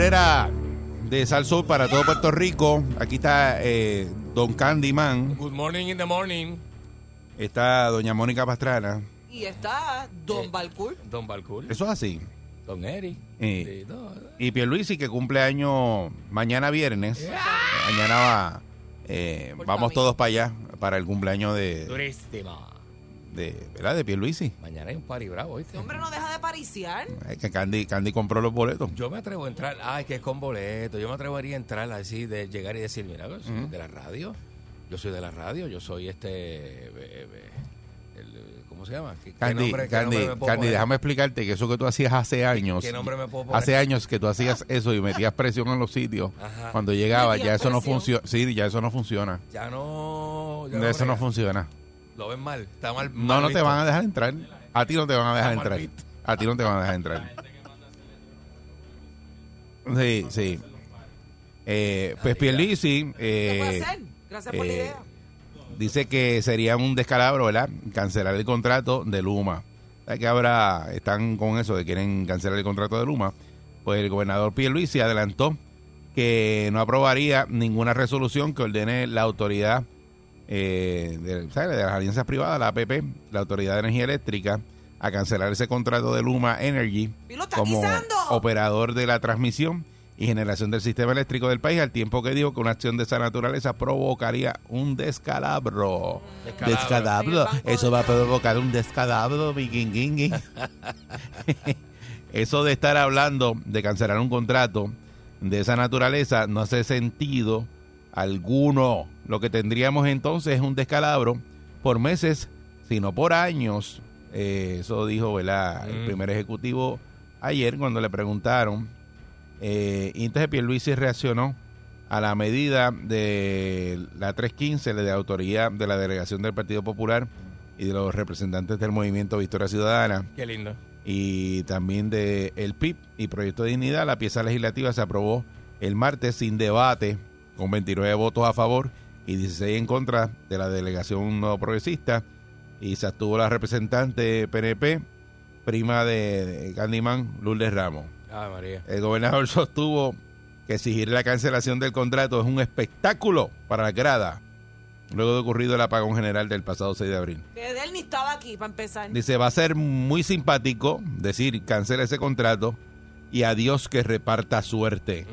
Perrera de Salsón para todo Puerto Rico. Aquí está eh, Don Candyman. Good morning in the morning. Está Doña Mónica Pastrana. Y está Don Eh. Balcour. Don Balcour. Eso es así. Don Eri. Eh. Sí, no, Y Pierluisi que cumple año mañana viernes. Mañana va, eh, vamos todos para allá para el cumpleaños de. De, ¿verdad? de Pierluisi. Mañana hay un party bravo, ¿viste? Este hombre no deja de pariciar. Es que Candy, Candy compró los boletos. Yo me atrevo a entrar, ay, que es con boleto. Yo me atrevería a entrar así, de llegar y decir, mira, yo soy de la radio. Yo soy de la radio, yo soy este. el- ¿Cómo se llama? ¿Qué, qué Candy, nombre- qué Candy, nombre me puedo Candy, poner? déjame explicarte que eso que tú hacías hace años. ¿Qué nombre me puedo poner? Hace años que tú hacías eso y metías presión en los sitios. Ajá. Cuando llegaba, ya eso no funciona. Sí, ya eso no funciona. Ya no. ya eso no funciona. Lo ven mal. Está mal. No, mal no te visto. van a dejar entrar. A ti no te van a dejar entrar. A ti no te van a dejar entrar. Sí, sí. Eh, pues Pierluisi ¿Qué puede eh? Gracias por la eh, idea. dice que sería un descalabro, ¿verdad? Cancelar el contrato de Luma. ¿Sabes que ahora están con eso de quieren cancelar el contrato de Luma? Pues el gobernador Pierluisi adelantó que no aprobaría ninguna resolución que ordene la autoridad eh, de, ¿sabes? de las alianzas privadas, la APP, la Autoridad de Energía Eléctrica, a cancelar ese contrato de Luma Energy como guisando. operador de la transmisión y generación del sistema eléctrico del país, al tiempo que dijo que una acción de esa naturaleza provocaría un descalabro. Descalabro. Eso va a provocar un descalabro. Eso de estar hablando de cancelar un contrato de esa naturaleza no hace sentido alguno. Lo que tendríamos entonces es un descalabro por meses, sino por años. Eh, eso dijo ¿verdad? el Mm. primer ejecutivo ayer cuando le preguntaron. Eh, y entonces Pierluisi reaccionó a la medida de la 315 de autoría de la delegación del Partido Popular y de los representantes del movimiento Victoria Ciudadana Qué lindo. y también de el PIB y Proyecto de Dignidad. La pieza legislativa se aprobó el martes sin debate, con 29 votos a favor y 16 en contra de la delegación no progresista. Y se abstuvo la representante PNP, prima de, Candyman, Lourdes Ramos. Ay, María. El gobernador sostuvo que exigir la cancelación del contrato es un espectáculo para la grada, luego de ocurrido el apagón general del pasado 6 de abril. Que de él ni estaba aquí para empezar. Dice, va a ser muy simpático decir, cancela ese contrato y adiós que reparta suerte.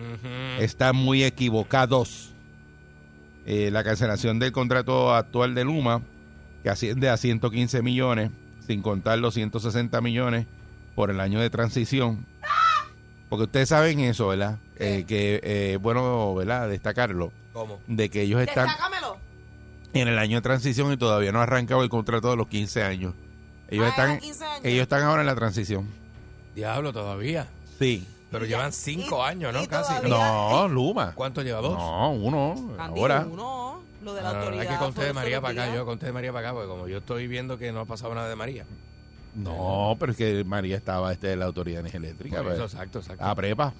Están muy equivocados. Eh, la cancelación del contrato actual de Luma, que asciende a 115 millones, sin contar los 160 millones por el año de transición. Porque ustedes saben eso, ¿verdad? Eh, que eh, bueno, ¿verdad? Destacarlo, ¿Cómo? de que ellos están Destácamelo. en el año de transición y todavía no ha arrancado el contrato de los 15 años. Ellos Ah, están eran 15 años. ellos están ahora en la transición. Diablo, todavía. Sí. Pero Y ya- llevan cinco y- años, ¿no? y Casi. todavía- No, Luma. ¿Cuánto lleva? ¿Dos? No, uno. Ahora. uno, lo de la No, no, no, autoridad. hay que conté de María para acá. Yo conté de María para acá, porque como yo estoy viendo que no ha pasado nada de María. No, pero es que María estaba este de la autoridad de eléctrica. Por eso, pues, exacto, exacto. a prepa.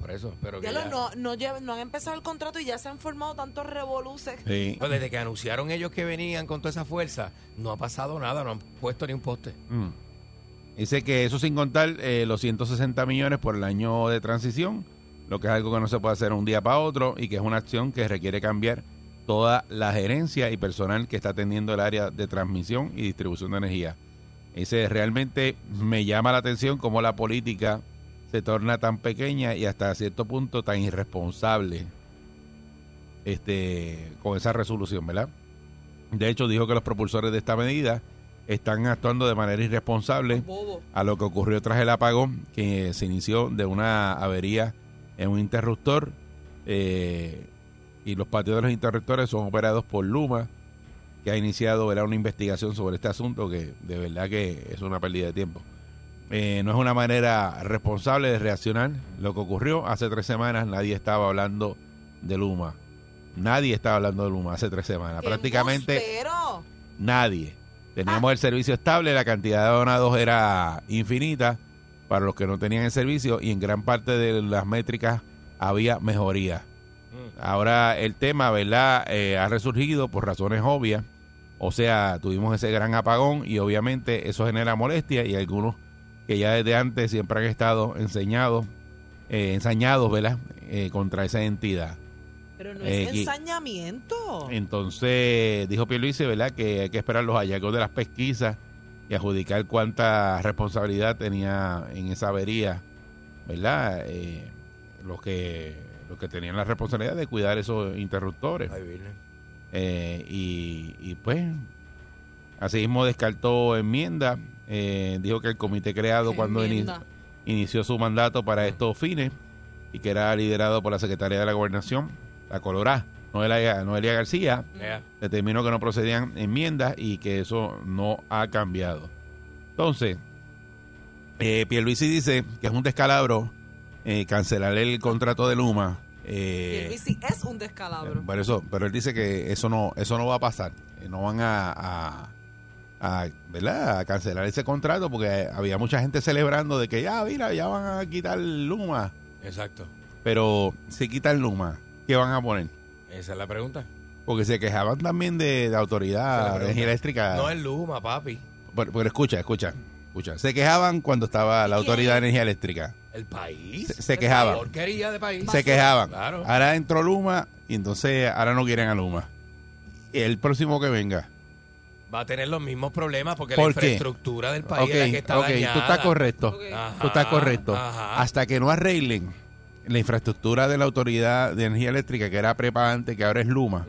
Por eso, pero que Ya lo- ya- no, no, lleva- no han empezado el contrato y ya se han formado tantos revoluces. Sí. No, desde que anunciaron ellos que venían con toda esa fuerza, no ha pasado nada, no han puesto ni un poste. Mm. Dice que eso sin contar eh, los 160 millones por el año de transición, lo que es algo que no se puede hacer un día para otro y que es una acción que requiere cambiar toda la gerencia y personal que está atendiendo el área de transmisión y distribución de energía. Dice, realmente me llama la atención cómo la política se torna tan pequeña y hasta cierto punto tan irresponsable este, con esa resolución, ¿verdad? De hecho, dijo que los propulsores de esta medida están actuando de manera irresponsable a lo que ocurrió tras el apagón que se inició de una avería en un interruptor eh, y los patios de los interruptores son operados por Luma que ha iniciado ¿verdad? una investigación sobre este asunto que de verdad que es una pérdida de tiempo. Eh, no es una manera responsable de reaccionar. Lo que ocurrió hace tres semanas nadie estaba hablando de Luma. Nadie estaba hablando de Luma hace tres semanas. ¡Qué Prácticamente embustero! nadie. Teníamos el servicio estable, la cantidad de donados era infinita para los que no tenían el servicio y en gran parte de las métricas había mejoría. Ahora el tema, ¿verdad? Eh, ha resurgido por razones obvias. O sea, tuvimos ese gran apagón y obviamente eso genera molestia y algunos que ya desde antes siempre han estado enseñados, eh, ensañados, ¿verdad? Eh, contra esa entidad. Pero no Eh, es y- ensañamiento. Entonces, dijo Pierluisi, ¿verdad? Que hay que esperar los hallazgos de las pesquisas y adjudicar cuánta responsabilidad tenía en esa avería, ¿verdad? Eh, los que los que tenían la responsabilidad de cuidar esos interruptores. Ay. Eh, y, y, pues, asimismo descartó enmienda. eh, dijo que el comité creado cuando ini- Enmienda. inició su mandato para estos fines y que era liderado por la Secretaría de la Gobernación, la Colorá, Noelia, Noelia García, determinó que no procedían enmiendas y que eso no ha cambiado. Entonces, eh, Pierluisi dice que es un descalabro eh, cancelar el contrato de Luma. eh, Pierluisi es un descalabro. por eso, pero él dice que eso no, eso no va a pasar. no van a, a, a, ¿verdad? a cancelar ese contrato porque había mucha gente celebrando de que ya, mira, ya van a quitar Luma. Exacto. Pero si quitan Luma, ¿qué van a poner? Esa es la pregunta. Porque se quejaban también de, de autoridad de energía eléctrica. No es Luma, papi. Pero, pero escucha, escucha, escucha. Se quejaban cuando estaba la autoridad de energía eléctrica. El país. Se, se quejaban. Porquería de país. Se quejaban. Claro. Ahora entró Luma y entonces ahora no quieren a Luma. El próximo que venga. Va a tener los mismos problemas porque ¿Por la qué? infraestructura del país Ok, es la que está ok, dañada. tú estás correcto. Ajá, Tú estás correcto. ajá. Hasta que no arreglen la infraestructura de la autoridad de energía eléctrica, que era prepa antes, que ahora es Luma,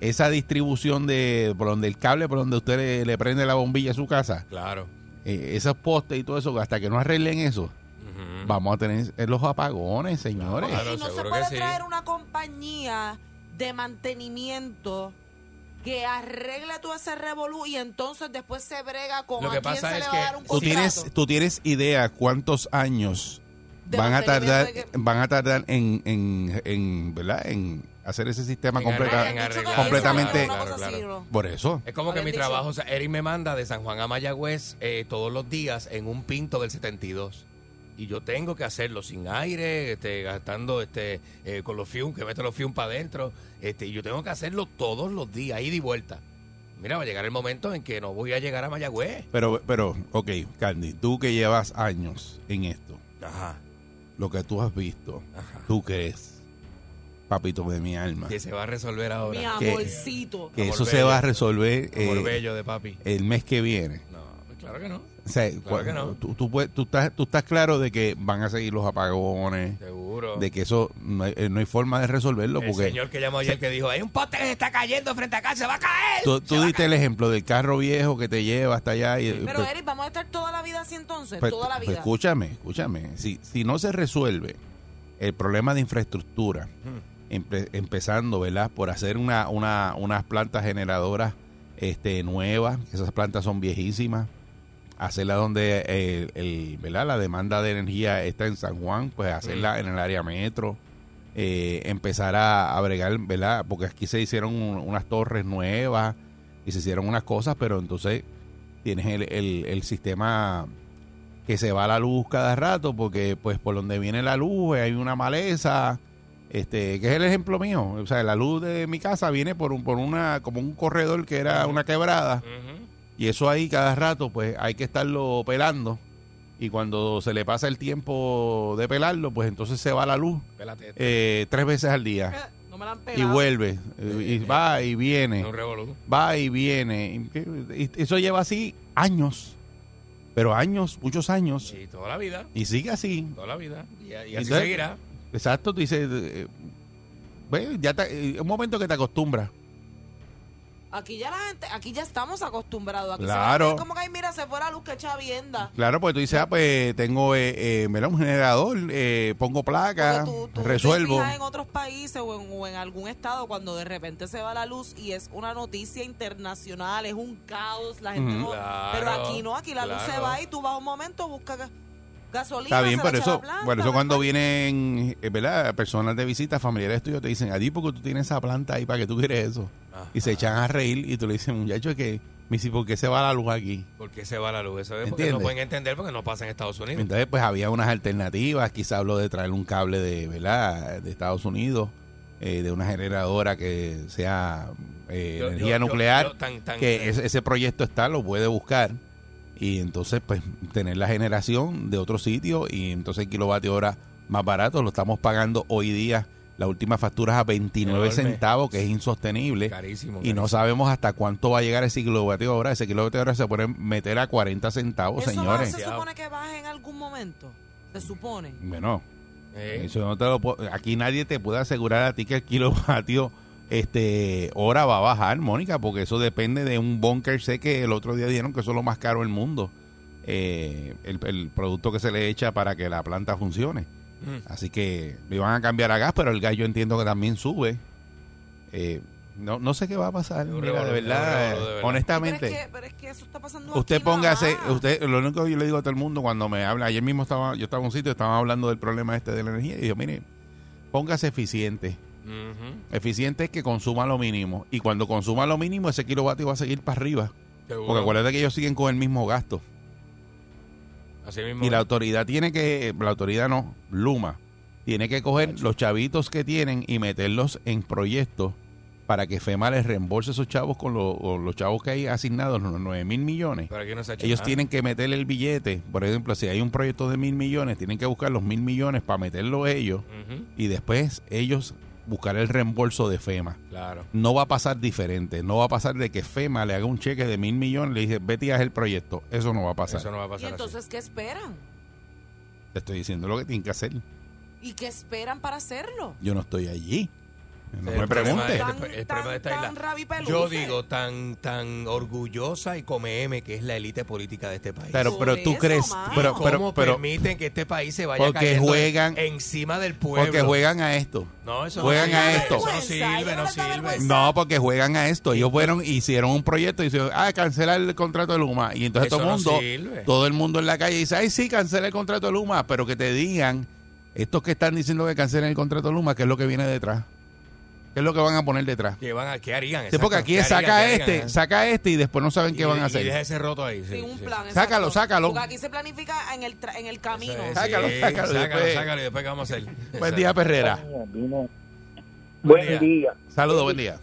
esa distribución de por donde el cable, por donde usted le, le prende la bombilla a su casa, Claro. eh, esos postes y todo eso, hasta que no arreglen eso, vamos a tener los apagones, señores. Claro, y no se puede sí. traer una compañía de mantenimiento que arregle todo ese revolú y entonces después se brega con Lo a que quién pasa se es le va que a dar un ¿Tú tienes, tú tienes idea cuántos años van a tardar, que- van a tardar en, en, en, ¿verdad? en hacer ese sistema En completa- arreglar. completamente-. Por eso. Es como que mi dicho- trabajo, o sea, Eric me manda de San Juan a Mayagüez eh, todos los días en un pinto del 72. Y yo tengo que hacerlo sin aire, este, gastando este, eh, con los fumes, que mete los fumes para adentro. Este, y yo tengo que hacerlo todos los días, ida y vuelta. Mira, va a llegar el momento en que no voy a llegar a Mayagüez. Pero, pero, ok, Candy, tú que llevas años en esto, Ajá, lo que tú has visto, ajá. tú crees, papito de mi alma, Que se va a resolver Mi ahora. Que- amorcito. que amor eso se va a resolver Amor eh, bello de papi. el mes que viene. No, pues claro que no. O sea, Claro cua- que no. tú, tú, puedes- tú estás, tú estás claro de que van a seguir los apagones, Seguro. de que eso no hay, eh, no hay forma de resolverlo el porque señor que llamó ayer que dijo, hay un poste que se está cayendo frente a acá, se va a caer. tú, tú diste el ejemplo del carro viejo que te lleva hasta allá y Pero pues- Eric, vamos a estar toda la vida así entonces, Pues, toda la pues, vida. escúchame, escúchame. Si, si no se resuelve el problema de infraestructura, empe- empezando, ¿verdad? Por hacer una, una, unas plantas generadoras este, nuevas, que esas plantas son viejísimas, hacerla donde eh, el, ¿verdad? la demanda de energía está en San Juan, pues hacerla en el área metro, eh, empezar a, a bregar, ¿verdad? Porque aquí se hicieron un- unas torres nuevas y se hicieron unas cosas, pero entonces tienes el, el, el sistema que se va la luz cada rato porque pues por donde viene la luz hay una maleza este que es el ejemplo mío o sea la luz de mi casa viene por un por una como un corredor que era una quebrada. Y eso ahí cada rato pues hay que estarlo pelando y cuando se le pasa el tiempo de pelarlo pues entonces se va la luz eh, tres veces al día Eh, No me la han y vuelve eh, y va y viene va y viene. Y- Eso lleva así años. pero años, muchos años, Y toda la vida, y sigue así. toda la vida. Y, y así Entonces- seguirá. Exacto, tú dices, eh, ve, ya te- eh, un momento que te acostumbras. Aquí ya la gente, aquí ya estamos acostumbrados. Aquí Claro. es como que, ay, mira, se fue la luz que chavienda. Claro, pues tú dices, ah, pues tengo eh, eh, mira, un generador, eh, pongo placa, tú, tú resuelvo. te en otros países o en, o en algún estado cuando de repente se va la luz y es una noticia internacional, es un caos, la gente Ujú. no... Claro, pero aquí no, aquí la luz se claro. va y tú vas un momento, buscas gasolina, Está bien, a eso, planta, por eso cuando vienen, eh, ¿verdad? Personas de visita, familiares tuyos, te dicen, a ti porque tú tienes esa planta ahí, ¿para que tú quieres eso? Ajá. Y se echan a reír y tú le dices, muchacho, es que, me dice, ¿por qué se va la luz aquí? ¿Por qué se va la luz? Eso es porque ¿Entiendes? no pueden entender porque no pasa en Estados Unidos. Entonces, pues había unas alternativas, quizá habló de traer un cable de, ¿verdad? De Estados Unidos, eh, de una generadora que sea eh, Yo- energía yo- nuclear, yo tan- tan- que ese, ese proyecto está, lo puede buscar y entonces pues tener la generación de otro sitio y entonces el kilovatio hora más barato lo estamos pagando hoy día las últimas facturas a 29 Enorme. centavos que es insostenible Carísimo. y no carísimo. sabemos hasta cuánto va a llegar ese kilovatio hora ese kilovatio hora se puede meter a 40 centavos ¿Eso señores se supone que baje en algún momento? Se supone. bueno Eh, eso no te lo puedo- aquí nadie te puede asegurar a ti que el kilovatio este hora va a bajar, Mónica, porque eso depende de un bunker. Sé que el otro día dijeron que eso es lo más caro del mundo, eh, el, el producto que se le echa para que la planta funcione. Mm. Así que le van a cambiar a gas, pero el gas yo entiendo que también sube. Eh, no, no sé qué va a pasar, mira, de verdad, de verdad. honestamente. Pero es, que, pero es que eso está pasando Usted aquí póngase, usted, lo único que yo le digo a todo el mundo cuando me habla, ayer mismo estaba, yo estaba en un sitio, estaban hablando del problema este de la energía, y yo, mire, póngase eficiente. Eficiente es que consuma lo mínimo. Y cuando consuma lo mínimo, ese kilovatio va a seguir para arriba. Seguro. Porque acuérdate que ellos siguen con el mismo gasto. Así mismo. Y la autoridad tiene que, la autoridad no, Luma, tiene que coger los chavitos que tienen y meterlos en proyectos para que FEMA les reembolse esos chavos con, lo- con los chavos que hay asignados, los 9 mil millones. Pero aquí no se ha hecho Ellos nada. tienen que meterle el billete. Por ejemplo, si hay un proyecto de mil millones, tienen que buscar los mil millones para meterlo ellos y después ellos buscar el reembolso de FEMA. Claro. No va a pasar diferente. No va a pasar de que FEMA le haga un cheque de mil millones y le dice, vete y haz el proyecto. Eso no va a pasar. Eso no va a ¿Y entonces qué esperan? Te estoy diciendo lo que tienen que hacer. ¿Y qué esperan para hacerlo? Yo no estoy allí. No El me pregunte. es- Tan, el tan, problema de esta tan isla. rabipeluce. Yo digo, tan tan orgullosa y come M que es la élite política de este país. Pero, pero tú eso, crees, pero, ¿Cómo pero, pero, permiten que este país se vaya Porque cayendo juegan- encima del pueblo? porque juegan a esto. No, eso juegan no a sirve, esto. Eso no Vergüenza, sirve, no sirve. No, porque juegan a esto. Ellos fueron, hicieron un proyecto y dijeron, ah, cancela el contrato de Luma. Y entonces Eso todo el no mundo, sirve. todo el mundo en la calle dice, ay, sí, cancela el contrato de Luma. Pero que te digan, estos que están diciendo que cancelen el contrato de Luma, ¿qué es lo que viene detrás? ¿Qué es lo que van a poner detrás? ¿Qué, van a, ¿Qué harían? Sí, porque aquí ¿qué saca harían? ¿Qué este, harían? saca este y después no saben qué Y- van a Y deja hacer. ese roto ahí. sí, Sin un sí. plan. Sácalo, exacto. sácalo. Porque aquí se planifica en el, tra- en el camino. Es, Sácalo, sí, sácalo, sácalo, después- sácalo y después qué vamos a hacer. Buen día, Perrera. Buen Buen día. día. Saludos, buen día.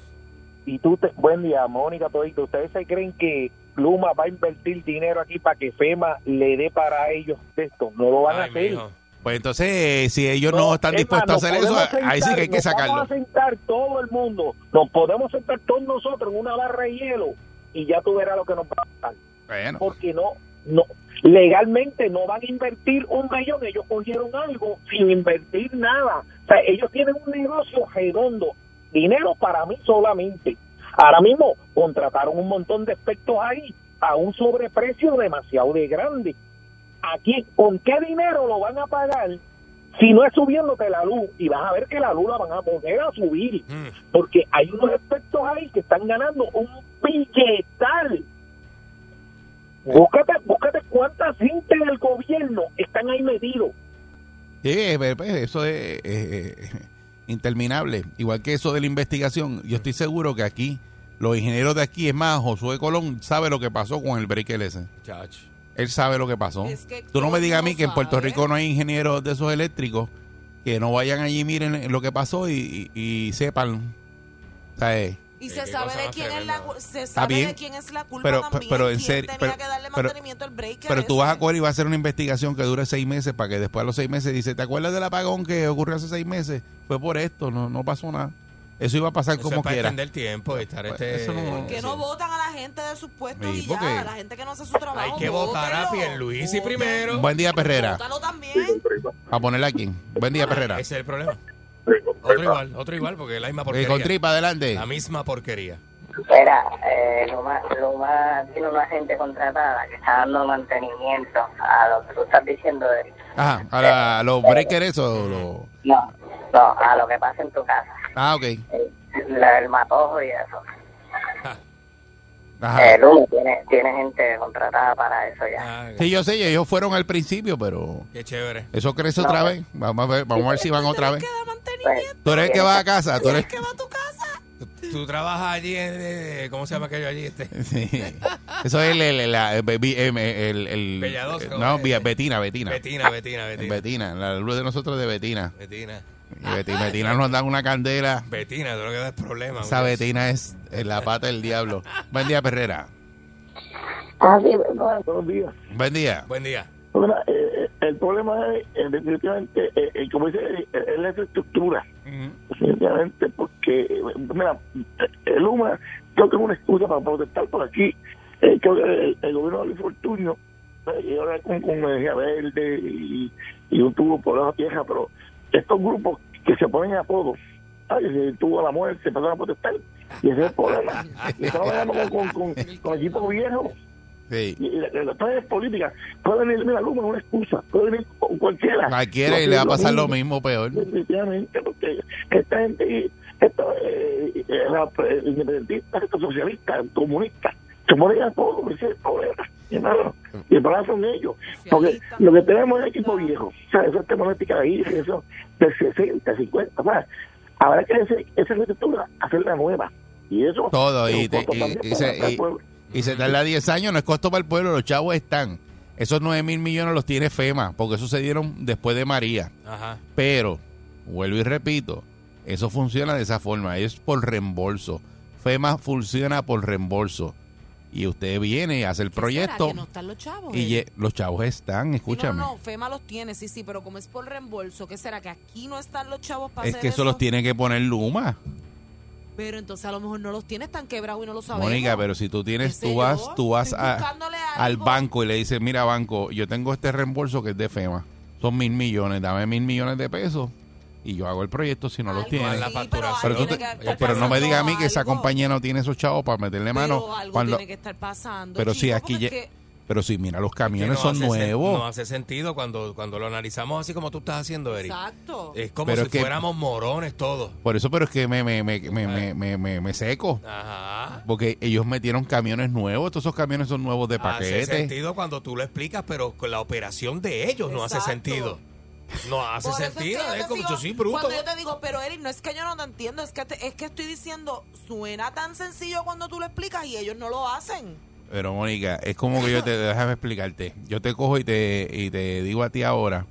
Y tú, te, buen día, Mónica, todito. ¿Ustedes se creen que Luma va a invertir dinero aquí para que FEMA le dé para ellos esto? No lo van a hacer. mijo. Pues entonces, eh, si ellos no, están es dispuestos más, a hacer nos eso, podemos ahí sí que hay que nos sacarlo. Vamos a sentar todo el mundo, nos podemos sentar todos nosotros en una barra de hielo y ya tú verás lo que nos va a pasar. Bueno, Porque no, no, legalmente no van a invertir un millón, ellos cogieron algo sin invertir nada. O sea, ellos tienen un negocio redondo, dinero para mí solamente. Ahora mismo contrataron un montón de expertos ahí a un sobreprecio demasiado de grande. Aquí, ¿con qué dinero lo van a pagar si no es subiéndote la luz? Y vas a ver que la luz la van a poner a subir Mm. porque hay unos expertos ahí que están ganando un billetal. Búscate, búscate cuánta gente del gobierno están ahí metidos. sí, eh, pues, eso es eh, eh, interminable. Igual que eso de la investigación, yo estoy seguro que aquí, los ingenieros de aquí, es más, Josué Colón sabe lo que pasó con el breaker ese. Chacho. Él sabe lo que pasó. Es que Tú no me digas a mí que en Puerto. Rico no hay ingenieros de esos eléctricos que no vayan allí, miren lo que pasó y, y- y sepan. O sea, eh, Y Qué- se sabe de quién es la se sabe bien, de quién es la culpa pero- también, pero en serio, tenía pero- que darle pero- mantenimiento al breaker Pero tú ese. vas a coger y vas a hacer una investigación que dure seis meses para que después a los seis meses dice, ¿te acuerdas del apagón que ocurrió hace seis meses? Fue por esto, no, no pasó nada. Eso iba a pasar Eso como es para quiera. extender tiempo y estar Pues, este... eso no- ¿Por qué no votan a la gente de sus puestos Sí, y ya? porque- La gente que no hace su trabajo. Hay que votar a. Pierluisi Voten. primero. Buen día, Perrera. Vótalo también. A ponerla aquí. Buen día, Perrera. Ese es el problema. Otro igual, otro igual, porque es la misma Eh, porquería. con tripa, adelante. La misma porquería. Mira, eh, Luma, Luma tiene una gente contratada que está dando mantenimiento a lo que tú estás diciendo de... Ajá, a, la- a los breakers eso. lo- No, no, a lo que pasa en tu casa. Ah, ok. Eh, la- el matojo y eso. Ajá. Eh, Luma tiene, tiene gente contratada para eso ya. Ah, Sí, yo sé, ellos fueron al principio, pero Qué chévere. eso crece otra vez. Vamos a ver, vamos a ver si van otra vez. ¿Qué da mantenimiento? Tú eres el que va a casa, tú eres... ¿Qué va a tu casa? Tú trabajas allí en... eh, ¿Cómo se llama aquello allí? Este? Sí. Eso es el... el, el, el, el- el- el- Bella Dos, ¿cómo no? Vía- Betina, Betina. Betina, Betina, Betina. Betina, la luz de nosotros de Betina. Betina. Y Betina, Betina nos dan una candela. Betina, tú lo que da es problema. Esa. Betina es eh, la pata del diablo. Buen día, Perrera. Ah, sí, Buenos días. Buen día. Buen día. Bueno, eh, el problema es, eh, definitivamente, eh, eh, como dice, eh, es la infraestructura. Definitivamente, porque, eh, mira, eh, el UMA creo que es una excusa para protestar por aquí. Eh, creo que el, el gobierno de Luis Fortuño, eh, y ahora con, con energía verde y, y un tubo por la tierra, pero estos grupos que se ponen apodos, ay, se tuvo la muerte, se pasaron a protestar, y ese es el problema. Y estamos hablando con, con, con, con equipos viejos Sí. y la- clases políticas puede venir, mira, Luma es una excusa, puede venir con cualquiera. Cualquiera y le va a pasar lo mismo, peor. Definitivamente, porque esta gente, esto, eh, eh, eh, independentistas, estos socialistas, comunistas, se ponen a todo, ese es el problema. hermano. Y el problema son ellos. Porque lo que tenemos es equipo viejo, o sea, esas termométricas ahí, eso de 60, 50, más. Habrá que ese, esa arquitectura hacerla nueva. Y eso. Todo, es y, te- se, y se tarda 10 años, no es costo para el pueblo, los chavos están. Esos 9 mil millones los tiene FEMA, porque eso se dieron después de María. Ajá. Pero, vuelvo y repito, eso funciona de esa forma, es por reembolso. FEMA funciona por reembolso. Y usted viene, hace el ¿Qué será, proyecto que no están los chavos? y eh? los chavos están, escúchame. No, no, FEMA los tiene, sí, sí, pero como es por reembolso, ¿qué será? ¿Que aquí no están los chavos para Es hacer que eso los tiene que poner Luma. Pero entonces a lo mejor no los tiene, están quebrados y no lo sabemos. Mónica, pero si tú tienes, ¿Qué sé tú vas, yo? tú vas a- al banco y le dices, mira banco, yo tengo este reembolso que es de FEMA. Son mil millones, dame mil millones de pesos y yo hago el proyecto si no los Algo tiene. facturación. Pero, tú algo te- tiene que estar pero no me digas a mí que esa algo. compañía no tiene esos chavos para meterle mano. Pero algo Cuando, tiene que estar pasando. pero si chico, aquí ya- es que- pero si mira, los Que camiones no son hace sen- nuevos. No hace sentido cuando, cuando lo analizamos así como tú estás haciendo, Eric. Exacto. Es como Pero si es que- fuéramos morones todos. Por eso, pero es que me, me, me, me, me, me- me- me seco. Ajá. Porque ellos metieron camiones nuevos. Todos esos camiones son nuevos de Hace paquete. sentido cuando tú lo explicas, pero con la operación de ellos no hace sentido. No hace Por eso sentido. es, que Es, yo te como digo- yo soy bruto. Cuando yo te digo, pero Eric, no es que yo no te entiendo, es que, te- es que estoy diciendo, suena tan sencillo cuando tú lo explicas y ellos no lo hacen. Pero Mónica, es como que yo te, déjame explicarte. Yo te cojo y te, y te digo a ti ahora,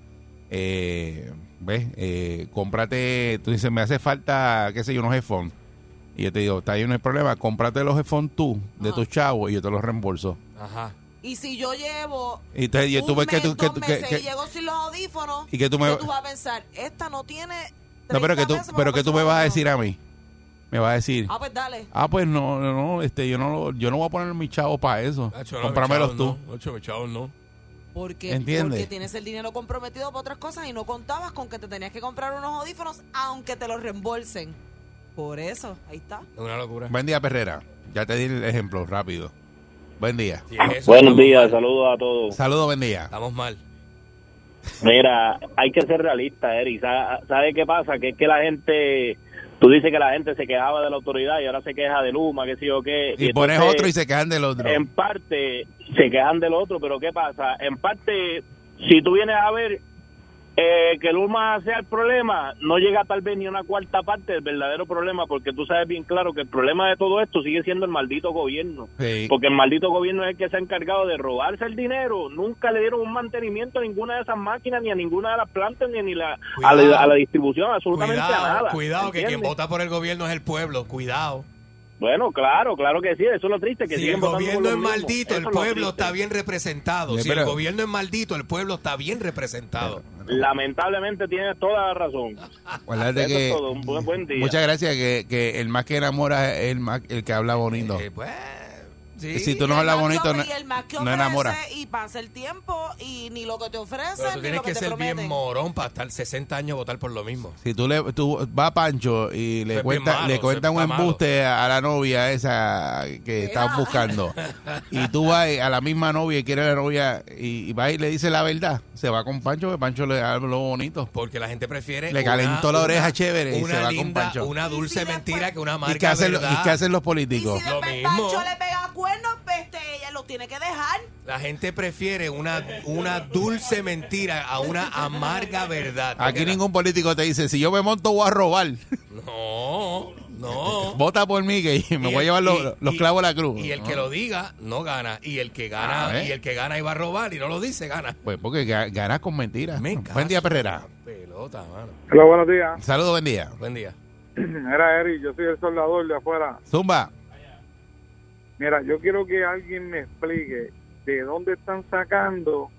eh, ¿ves? Eh, cómprate, tú dices, me hace falta, qué sé yo, unos headphones. Y yo te digo, está ahí no hay problema, cómprate los headphones tú, de Ajá. tus chavos, y yo te los reembolso. Ajá. Y si yo llevo Y entonces y tú un ves que mes, tú... Que, dos tú- que- meses que- y llego sin los audífonos, y que tú me... ¿qué tú vas a pensar? Esta no tiene No, pero que 30 tú, pero que tú me vas a decir a mí. Me vas a decir, Ah, pues dale. ah, pues no, no, no, este, yo no, lo- yo no voy a poner mis chavos para eso. Cómpramelos mis tú. chavos No. Nacho, mis chavos no. Porque, ¿Entiendes? porque tienes el dinero comprometido para otras cosas y no contabas con que te tenías que comprar unos audífonos aunque te los reembolsen. Por eso, ahí está. Es una locura. Buen día, Perrera. Ya te di el ejemplo, rápido. Buen día. Es eso, Buenos días, saludos a todos. Saludos, buen día. Estamos mal. Mira, hay que ser realista, Eric. Sa- ¿Sabe qué pasa? Que es que la gente, tú dices que la gente se quejaba de la autoridad y ahora se queja de Luma, que sí o qué. Y pones entonces, otro y se quejan del otro. En parte se quejan del otro, pero ¿qué pasa? En parte, si tú vienes a ver eh, que Luma sea el problema, no llega tal vez ni a una cuarta parte del verdadero problema, porque tú sabes bien claro que el problema de todo esto sigue siendo el maldito gobierno. Sí. Porque el maldito gobierno es el que se ha encargado de robarse el dinero. Nunca le dieron un mantenimiento a ninguna de esas máquinas, ni a ninguna de las plantas, ni, ni la, a, la, a la distribución, absolutamente a Cuidado, nada. cuidado, que quien vota por el gobierno es el pueblo. Cuidado. Bueno, claro, claro que sí, eso es lo triste, que Si el gobierno es maldito, el pueblo está bien representado. Sí, Si el gobierno es maldito, el pueblo está bien representado. Lamentablemente tienes toda la razón. Acuérdate que- es todo, un buen, buen día. Muchas gracias, que, que el más que enamora es el, más, el que habla bonito. Eh, pues, sí. si tú no hablas bonito, no, el más que no ofrece, enamora. Y pasa el tiempo y ni lo que te ofrecen Pero tú ni tienes lo que, que te ser prometen. bien morón para estar 60 años a votar por lo mismo. Si tú le tú va a Pancho y le cuenta malo, le cuenta eso un malo. embuste a la novia esa que estás buscando y tú vas a la misma novia y quieres la novia y, y va y le dice la verdad, se va con Pancho, que Pancho le habló bonito. Porque la gente prefiere. Le calentó la oreja chévere y una se va con Pancho. Una dulce después- mentira que una marca ¿Y qué, hacen, los- verdad. ¿Y qué hacen los Y políticos? si Lo mismo. Pancho le pega cuernos, pues este, ella lo tiene que dejar. La gente prefiere una, una dulce mentira a una amarga verdad. Aquí ningún político te dice, si yo me monto voy a robar. No, no. Vota por mí que me Y voy a llevar los, y- los clavos a la cruz. Y el que lo diga no gana. Y el que gana, Ah, ¿eh? y el que gana iba a robar y no lo dice, gana. Pues porque ga- ganas con mentiras. Me Buen día, caso. Perrera. Pelota, mano. Hola, buenos días. Saludos, buen día. Buen día. Era Eric, yo soy el soldador de afuera. Zumba. Mira, yo quiero que alguien me explique de dónde están sacando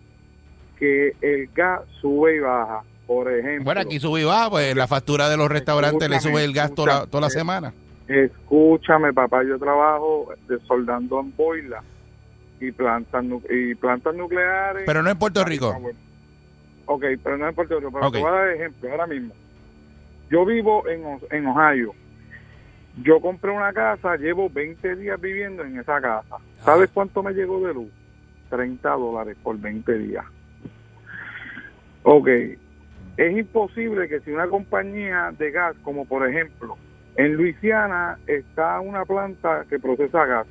que el gas sube y baja. Por ejemplo, Bueno, aquí sube y baja, pues la factura de los restaurantes le sube el gas toda la, toda la semana. escúchame, papá, yo trabajo de soldando en y plantas y plantas nucleares. Pero no en Puerto Rico. Ok, pero no en Puerto Rico. Pero Ok. te voy a dar ejemplo ahora mismo. Yo vivo en, en Ohio. Yo compré una casa, llevo 20 días viviendo en esa casa. ¿Sabes cuánto me llegó de luz? 30 dólares por 20 días. Ok, es imposible que si una compañía de gas, como por ejemplo, en Luisiana está una planta que procesa gas,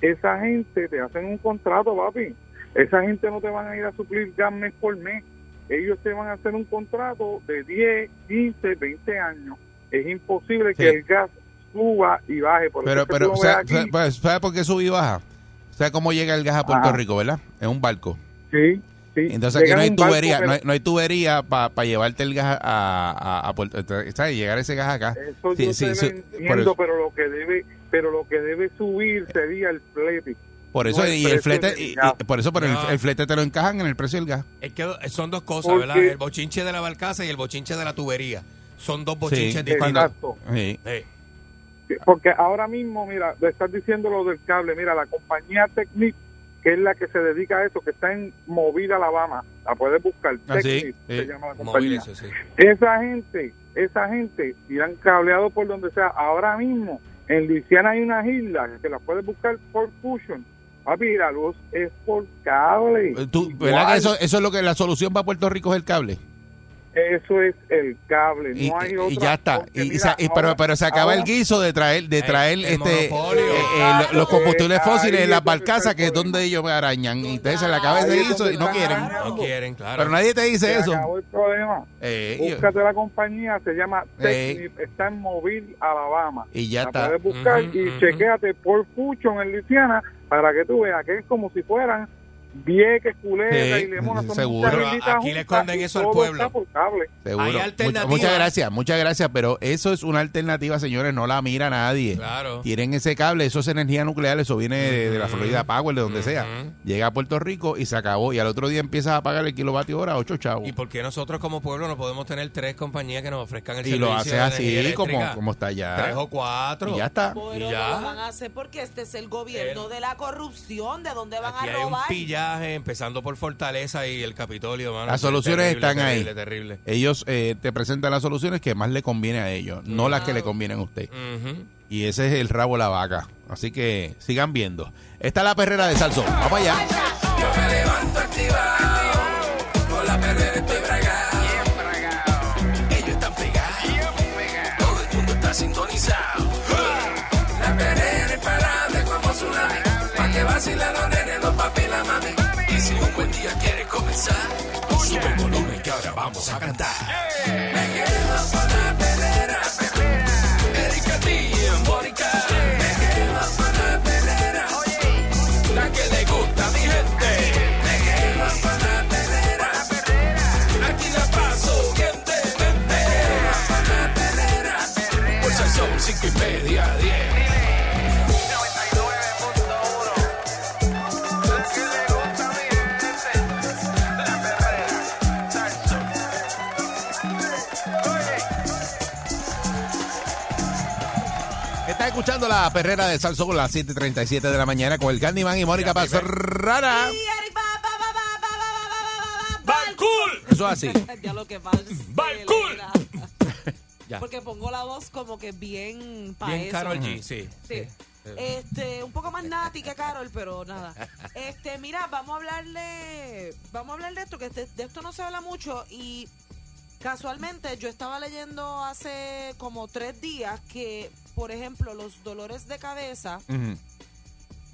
esa gente te hacen un contrato, papi. Esa gente no te van a ir a suplir gas mes por mes. Ellos te van a hacer un contrato de 10, 15, 20 años. Es imposible que el gas suba y baje. Por Pero, pero, o sea, aquí. pues, ¿sabe por qué sube y baja? ¿Sabe cómo llega el gas a Puerto Ajá. Rico, verdad? En un barco. Sí, sí. Entonces aquí no hay barco, tubería, no hay, no hay tubería para llevarte el gas a, a, a Puerto ¿sabes? Llegar ese gas acá. Eso Sí, yo sí, te sí, entiendo, pero lo que debe, pero lo que debe subir sería el flete. Por eso, no y el flete, y- por eso, pero No. el, el flete te lo encajan en el precio del gas. Es que son dos cosas, Porque- ¿verdad? El bochinche de la barcaza y el bochinche de la tubería. Son dos bochinches Sí, distintos. Exacto. Sí. Eh, Porque ahora mismo, mira, estás diciendo lo del cable. Mira, la compañía Technip, que es la que se dedica a eso, que está en Mobile, Alabama, la puedes buscar. Ah, sí, Technip sí. se llama la compañía. sí. Esa gente, esa gente irán cableado por donde sea. Ahora mismo, en Luisiana hay unas islas que las puedes buscar por cushion. Papi, la luz es por cable. Eh, Tú. ¿Verdad que eso, eso es lo que la solución para Puerto Rico es el cable? Eso es el cable, Y, no hay y- otra. y ya está. Y, y mira, sa- y- pero, ahora- pero se acaba el guiso de traer, de traer el este eh, eh, lo- los combustibles fósiles en las barcazas, que es donde ellos me arañan. Y entonces se le acaba ese guiso y no quieren. No quieren, claro. Pero nadie te dice Se eso. acabó el problema. Eh, Búscate la compañía, se llama Eh. Technip, está en Mobile, Alabama. y ya la está. puedes buscar y ujú. chequéate por Fuchon en Luisiana para que tú veas que es como si fueran Vieques, Culebra Sí, y Lemona. son seguro. muchas aquí le juntas esconden y eso al pueblo. Seguro. Hay Mucha- alternativas. muchas gracias, muchas gracias, pero eso es una alternativa, señores, no la mira nadie. Claro. Tienen ese cable, eso es energía nuclear, eso viene de, de la. Florida Power, de donde sea. Llega a Puerto Rico y se acabó. Y al otro día empiezas a pagar el kilovatio hora, 8 chavos. ¿Y por qué nosotros como pueblo no podemos tener tres compañías que nos ofrezcan el Y servicio lo hace de así, como, como está ya. Tres o cuatro. Y ya está. Pero Y ya. lo van a hacer porque este es el gobierno El- de la corrupción, de dónde van Aquí a hay un empezando por Fortaleza y el Capitolio, mano. Las soluciones Terrible, están ahí. terrible, Ellos eh, te presentan las soluciones que más le conviene a ellos, no las que le convienen a usted. Y ese es el rabo de la vaca. Así que sigan viendo. Esta es la perrera de Salsón. Vamos allá. Yo me levanto activado, comenzar, sube el volumen que ahora vamos a cantar. La perrera de Salso con las 7.37 de la mañana con el Candyman y Mónica Pastrana. ¡Balcool! Eso es así. Ya lo que pasa. ¡Balcool! Ya. Porque pongo la voz como que bien para Bien eso. Carol G, sí. Sí. Este, un poco más nati que Carol, pero nada. Este, mira, vamos a hablarle, vamos a hablar de esto, que de, de esto no se habla mucho y casualmente yo estaba leyendo hace como tres días que, por ejemplo, los dolores de cabeza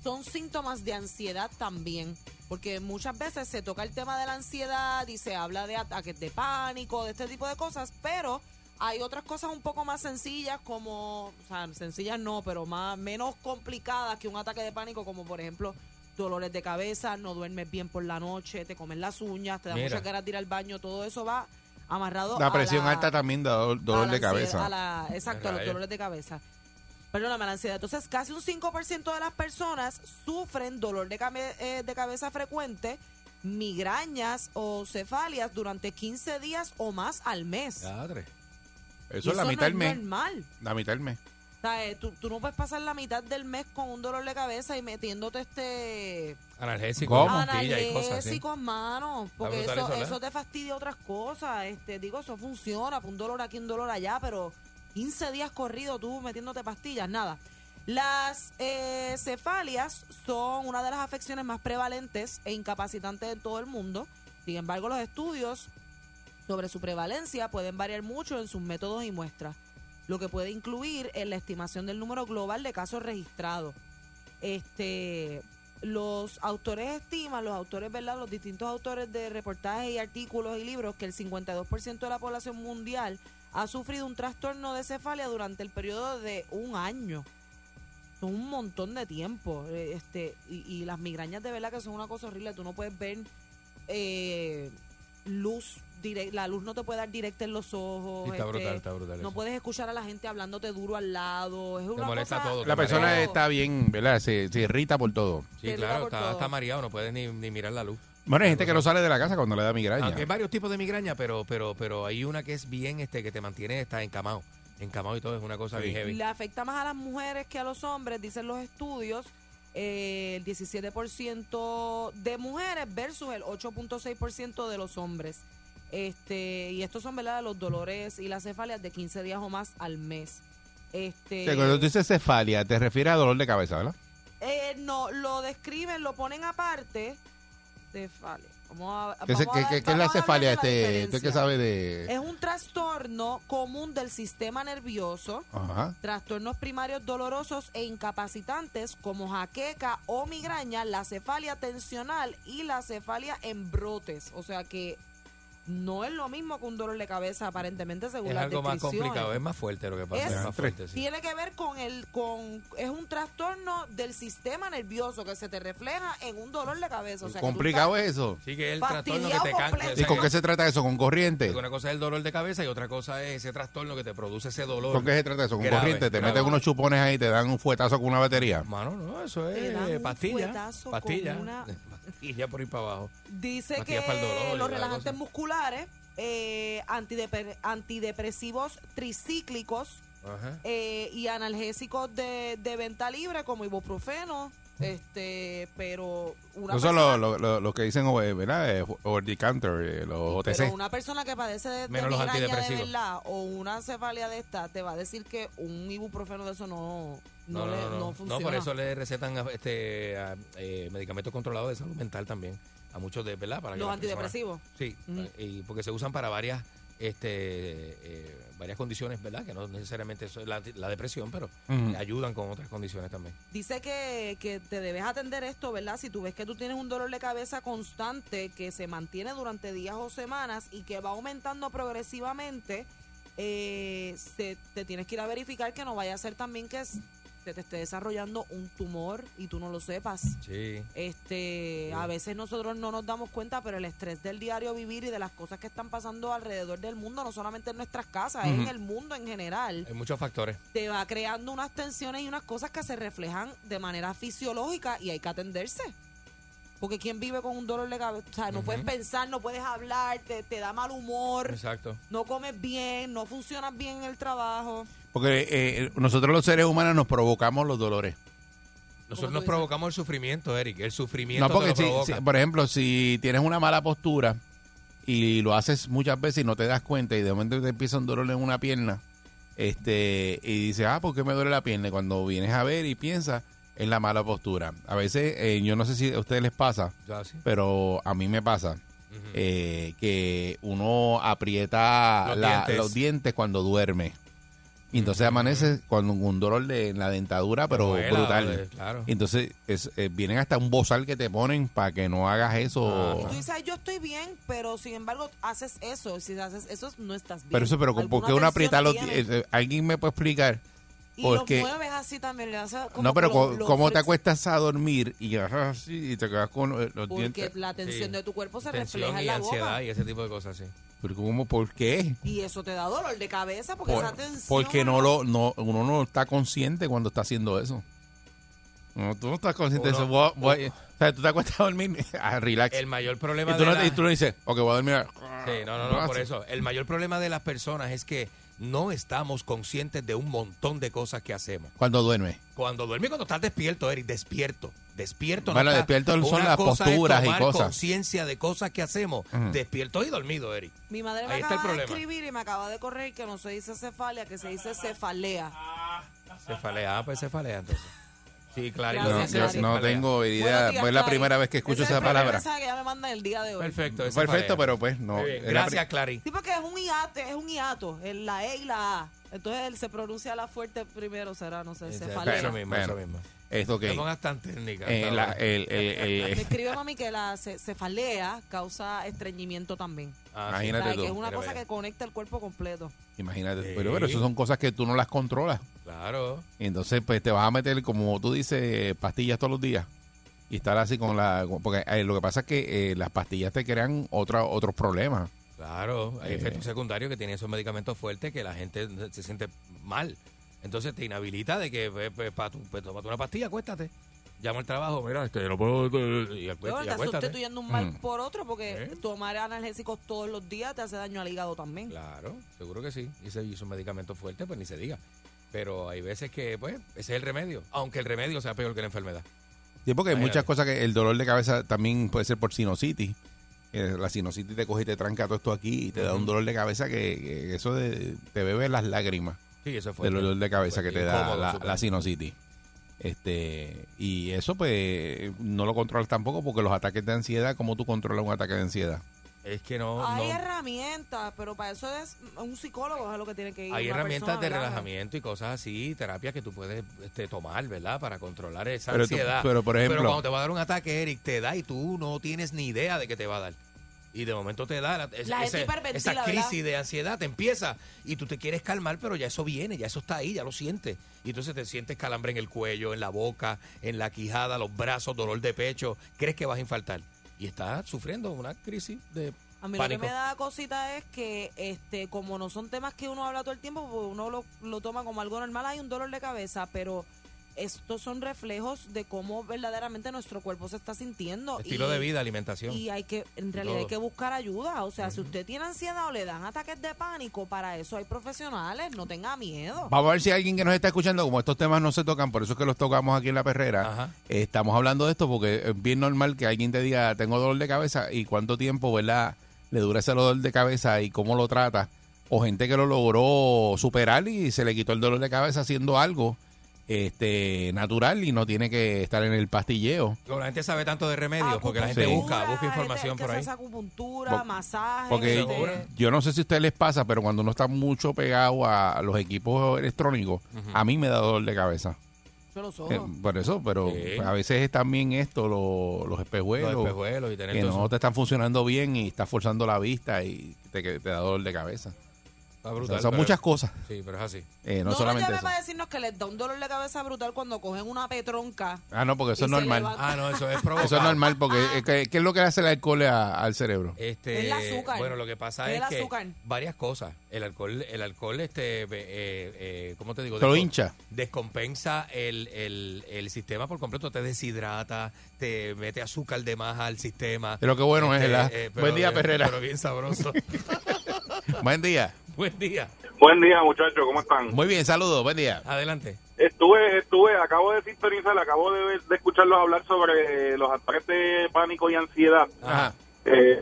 son síntomas de ansiedad también. Porque muchas veces se toca el tema de la ansiedad y se habla de ataques de pánico, de este tipo de cosas, pero hay otras cosas un poco más sencillas como, o sea, sencillas no, pero más menos complicadas que un ataque de pánico, como por ejemplo dolores de cabeza, no duermes bien por la noche, te comes las uñas, te da Mira. mucha de ir al baño, todo eso va amarrado La a presión la- alta también da dolor la de cabeza. a la- exacto, a los Rayos. dolores de cabeza. Perdóname, la ansiedad. Entonces, casi un 5% de las personas sufren dolor de, cabe- eh, de cabeza frecuente, migrañas o cefalias durante 15 días o más al mes. Eso Y es la mitad no del mes. normal. La mitad del mes. Sea, eh, tú, tú no puedes pasar la mitad del mes con un dolor de cabeza y metiéndote este Analgésico, pastillas y cosas así. analgésicos, mano, porque eso, eso, te fastidia otras cosas. Este, digo, eso funciona, un dolor aquí, un dolor allá, pero 15 días corridos tú metiéndote pastillas, nada. Las eh, cefalias son una de las afecciones más prevalentes e incapacitantes en todo el mundo. Sin embargo, los estudios sobre su prevalencia pueden variar mucho en sus métodos y muestras, lo que puede incluir en la estimación del número global de casos registrados. Este, los autores estiman, los autores, ¿verdad? Los distintos autores de reportajes y artículos y libros que el 52% de la población mundial ha sufrido un trastorno de cefalia durante el periodo de un año. Un montón de tiempo. eh, Este, y, y las migrañas de verdad que son una cosa horrible. Tú no puedes ver eh, luz direct- la luz no te puede dar directa en los ojos. Sí, está este, brutal, está brutal No eso. puedes escuchar a la gente hablándote duro al lado. Es una molesta cosa- todo, La persona está bien, ¿verdad? Se, se irrita por todo. Sí, Te claro, está, todo. está mareado, no puedes ni, ni mirar la luz. Bueno, hay gente que no sale de la casa cuando le da migraña. Aunque hay varios tipos de migraña, pero pero pero hay una que es bien este que te mantiene está encamado. Encamado y todo es una cosa bien heavy. Le afecta más a las mujeres que a los hombres, dicen los estudios. eh, el 17% de mujeres versus el 8.6% de los hombres. Este, y estos son ¿verdad? los dolores y las cefalias de 15 días o más al mes. Este, O sea, cuando tú dices cefalia, te refieres a dolor de cabeza, ¿verdad? eh, no, lo describen, lo ponen aparte. Cefalia. Vamos a, ¿Qué, vamos a qué- dar- qué es la a cefalia? Este, ¿Tú qué sabes de...? Es un trastorno común del sistema nervioso Ajá. trastornos primarios dolorosos e incapacitantes como jaqueca o migraña, la cefalia tensional y la cefalia en brotes. O sea que no es lo mismo que un dolor de cabeza aparentemente según Es las algo más complicado, es más fuerte lo que pasa, Es- es, más fuerte. sí. Tiene que ver con el con es un trastorno del sistema nervioso que se te refleja en un dolor de cabeza, o sea, ¿Complicado es eso? Sí, que es el trastorno que te cansa. ¿Y con qué se trata eso? ¿Con corriente? Una cosa es el dolor de cabeza y otra cosa es ese trastorno que te produce ese dolor. ¿Con qué se trata eso? ¿Con Grave, corriente? ¿Te grave. meten unos chupones ahí y te dan un fuetazo con una batería? Mano, no, eso es pastilla. fuetazo Pastilla. una- Pastilla por ir para abajo. Dice que y los relajantes musculares, eh, antidepre- antidepresivos tricíclicos Ajá. eh, y analgésicos de, de venta libre como ibuprofeno, este, pero una Eso son persona, los lo, lo- lo que dicen, eh, ¿verdad? Over the counter, los pero OTC. una persona que padece de, de Menos los migraña de antidepresivos. verdad o una cefalia de esta te va a decir que un ibuprofeno de eso no no, le, no funciona. por eso le recetan este a- eh, medicamentos controlados de salud mental también a muchos de, ¿verdad? Para los personas- antidepresivos. Sí, Ujú. y porque se usan para varias este eh, varias condiciones, ¿verdad? Que no necesariamente eso es la, la depresión, pero ayudan con otras condiciones también. Dice que, que te debes atender esto, ¿verdad? Si tú ves que tú tienes un dolor de cabeza constante que se mantiene durante días o semanas y que va aumentando progresivamente, eh, se- te tienes que ir a verificar que no vaya a ser también que s- se te esté desarrollando un tumor y tú no lo sepas. Sí. Este, a veces nosotros no nos damos cuenta, pero el estrés del diario vivir y de las cosas que están pasando alrededor del mundo, no solamente en nuestras casas, es en el mundo en general Hay muchos factores. te va creando unas tensiones y unas cosas que se reflejan de manera fisiológica y hay que atenderse. Porque quien vive con un dolor de cabeza, o sea, no puedes pensar, no puedes hablar, te, te da mal humor, Exacto. no comes bien, no funcionas bien en el trabajo. Porque eh, nosotros los seres humanos nos provocamos los dolores. Nosotros nos provocamos el sufrimiento, Eric. El sufrimiento No, porque te lo si, provoca. si- por ejemplo, si tienes una mala postura y lo haces muchas veces y no te das cuenta y de momento te empieza un dolor en una pierna, este, y dices, ah, ¿por qué me duele la pierna? Y cuando vienes a ver y piensas, es la mala postura. A veces, eh, yo no sé si a ustedes les pasa, Ya, sí. pero a mí me pasa eh, que uno aprieta Los la- dientes. los dientes cuando duerme. Y entonces amanece con un dolor de en la dentadura, pero brutal. eh, claro. Y entonces es- eh, vienen hasta un bozal que te ponen para que no hagas eso. Tú dices, "Ay, yo estoy bien, pero sin embargo haces eso. Si haces eso, no estás bien. Pero eso, pero ¿por Alguna qué uno tensión aprieta los tienes. dientes? ¿Alguien me puede explicar? Y porque- los mueves así también. Le hace como No, pero que co- lo- lo ¿cómo te acuestas a dormir y así y te quedas con eh, los Porque dientes? la tensión Sí. de tu cuerpo se Tensión refleja en y la ansiedad y ese tipo de cosas, sí. Pero ¿cómo? ¿Por qué? Y eso te da dolor de cabeza porque Por- esa tensión... porque no lo, no, uno no está consciente cuando está haciendo eso. No, tú no estás consciente de eso. Voy- voy- o sea, tú te acuestas a dormir, a relax. El mayor problema y, tú de no, la- y tú no dices, ok, voy a dormir. Sí, no, no, no, por eso. El mayor problema de las personas es que no estamos conscientes de un montón de cosas que hacemos. Cuando duerme. Cuando duermes, cuando estás destierto, Eric, despierto. Despierto. Bueno, despierto son Una las cosa es posturas y tomar cosas. conciencia de cosas que hacemos. Despierto y dormido, Eric. Mi madre me Ahí está el acaba de problema. escribir y me acaba de correr que no se dice cefalia, que se dice cefalea. Cefalea, ah, pues cefalea entonces. Sí, claro. No, yo no tengo idea. Fue la primera vez que escucho es esa palabra. mensaje que ella me manda el día de hoy. Perfecto. es Perfecto, cefalea. pero pues no. Es Gracias, Clary. Sí, porque es un hiato, es un hiato, el- la E y la A. Entonces él se pronuncia la fuerte primero, será, no sé, Eso cefalea. mismo, eso mismo. Esto que. No pongas tan técnica. eh, la- el, el- el- Me escribe mami que la ce- cefalea causa estreñimiento también. Ah, sí. Imagínate O sea, tú. que es una Mira, cosa vaya. que conecta el cuerpo completo. imagínate. Sí. Pero, pero eso son cosas que tú no las controlas. Claro. Entonces, pues te vas a meter, como tú dices, pastillas todos los días. Y estar así con la. Porque eh, lo que pasa es que eh, las pastillas te crean otra, otros problemas. Claro, hay Eh. efectos secundarios que tienen esos medicamentos fuertes que la gente se siente mal. Entonces te inhabilita de que pues, pues, para tu, pues, tómate una pastilla, acuéstate. Llama al trabajo, mira, este, no puedo. Y, acuéstate, y estás sustituyendo un mal Mm. por otro porque ¿Eh? tomar analgésicos todos los días te hace daño al hígado también. Claro, seguro que sí. Y ese y esos medicamentos fuertes, pues ni se diga. Pero hay veces que, pues, ese es el remedio. Aunque el remedio sea peor que la enfermedad. Sí, porque hay muchas cosas que el dolor de cabeza también puede ser por sinusitis. Eh, la sinusitis te coge y te tranca todo esto aquí y te da un dolor de cabeza que, que eso de- te bebe las lágrimas Sí, eso fue. del dolor de cabeza que te da la, la sinusitis. Este, y eso pues no lo controlas tampoco porque los ataques de ansiedad, ¿cómo tú controlas un ataque de ansiedad? Es que no. Hay no- herramientas, pero para eso es un psicólogo es lo que tiene que ir. Hay herramientas persona, de ¿verdad? relajamiento y cosas así, terapias que tú puedes este, tomar, ¿verdad? Para controlar esa Pero tú- ansiedad. pero, por ejemplo- cuando te va a dar un ataque, Eric, te da y tú no tienes ni idea de que te va a dar. Y de momento te da la- es- La ese- esa crisis ¿verdad? de ansiedad, te empieza y tú te quieres calmar, pero ya eso viene, ya eso está ahí, ya lo sientes. Y entonces te sientes calambre en el cuello, en la boca, en la quijada, los brazos, dolor de pecho, crees que vas a infartar. Y estás sufriendo una crisis de A mí pánico. lo que me da cosita es que, este, como no son temas que uno habla todo el tiempo, pues uno lo, lo toma como algo normal. Hay un dolor de cabeza, pero estos son reflejos de cómo verdaderamente nuestro cuerpo se está sintiendo. estilo Y- de vida, alimentación. Y hay que, en realidad hay que buscar ayuda. O sea, si usted tiene ansiedad o le dan ataques de pánico, para eso hay profesionales. No tenga miedo. Vamos a ver si hay alguien que nos está escuchando, como estos temas no se tocan, por eso es que los tocamos aquí en la perrera. Ajá. Eh, estamos hablando de esto porque es bien normal que alguien te diga, tengo dolor de cabeza y cuánto tiempo, ¿verdad? Le dura ese dolor de cabeza y cómo lo trata. O gente que lo logró superar y se le quitó el dolor de cabeza haciendo algo este natural y no tiene que estar en el pastilleo. Como la gente sabe tanto de remedios, porque la gente Sí. busca, busca información gente por ahí. acupuntura, masajes. Porque este, yo no sé si a ustedes les pasa, pero cuando uno está mucho pegado a los equipos electrónicos, a mí me da dolor de cabeza. yo los Eh, por eso, pero Sí. a veces es también esto, lo- los espejuelos, Los espejuelos y tener que todo no eso. te están funcionando bien y estás forzando la vista y te, que te da dolor de cabeza. Está O brutal, sea, son pero- muchas cosas. Sí, pero es así. Eh, no, No, solamente eso. para decirnos que les da un dolor de cabeza brutal cuando cogen una petronca. Ah, no, porque eso es normal. Ah, no, eso es provocado. Eso es normal porque eh, ¿qué, qué es lo que le hace el alcohol a- al cerebro? Este, El azúcar. Bueno, lo que pasa es que azúcar. varias cosas. El alcohol, el alcohol, este, eh, eh, ¿cómo te digo? Te hincha. Descompensa el, el, el sistema por completo, te deshidrata, te mete azúcar de más al sistema. Pero qué bueno es, Este, ¿verdad? eh, Buen día, Perrera. Pero bien sabroso. Buen día. Buen día. Buen día, muchachos, ¿cómo están? Muy bien, saludos. Buen día. Adelante. Estuve, estuve, acabo de sintonizar, acabo de, ver- de escucharlos hablar sobre los ataques de pánico y ansiedad. Ajá. Eh,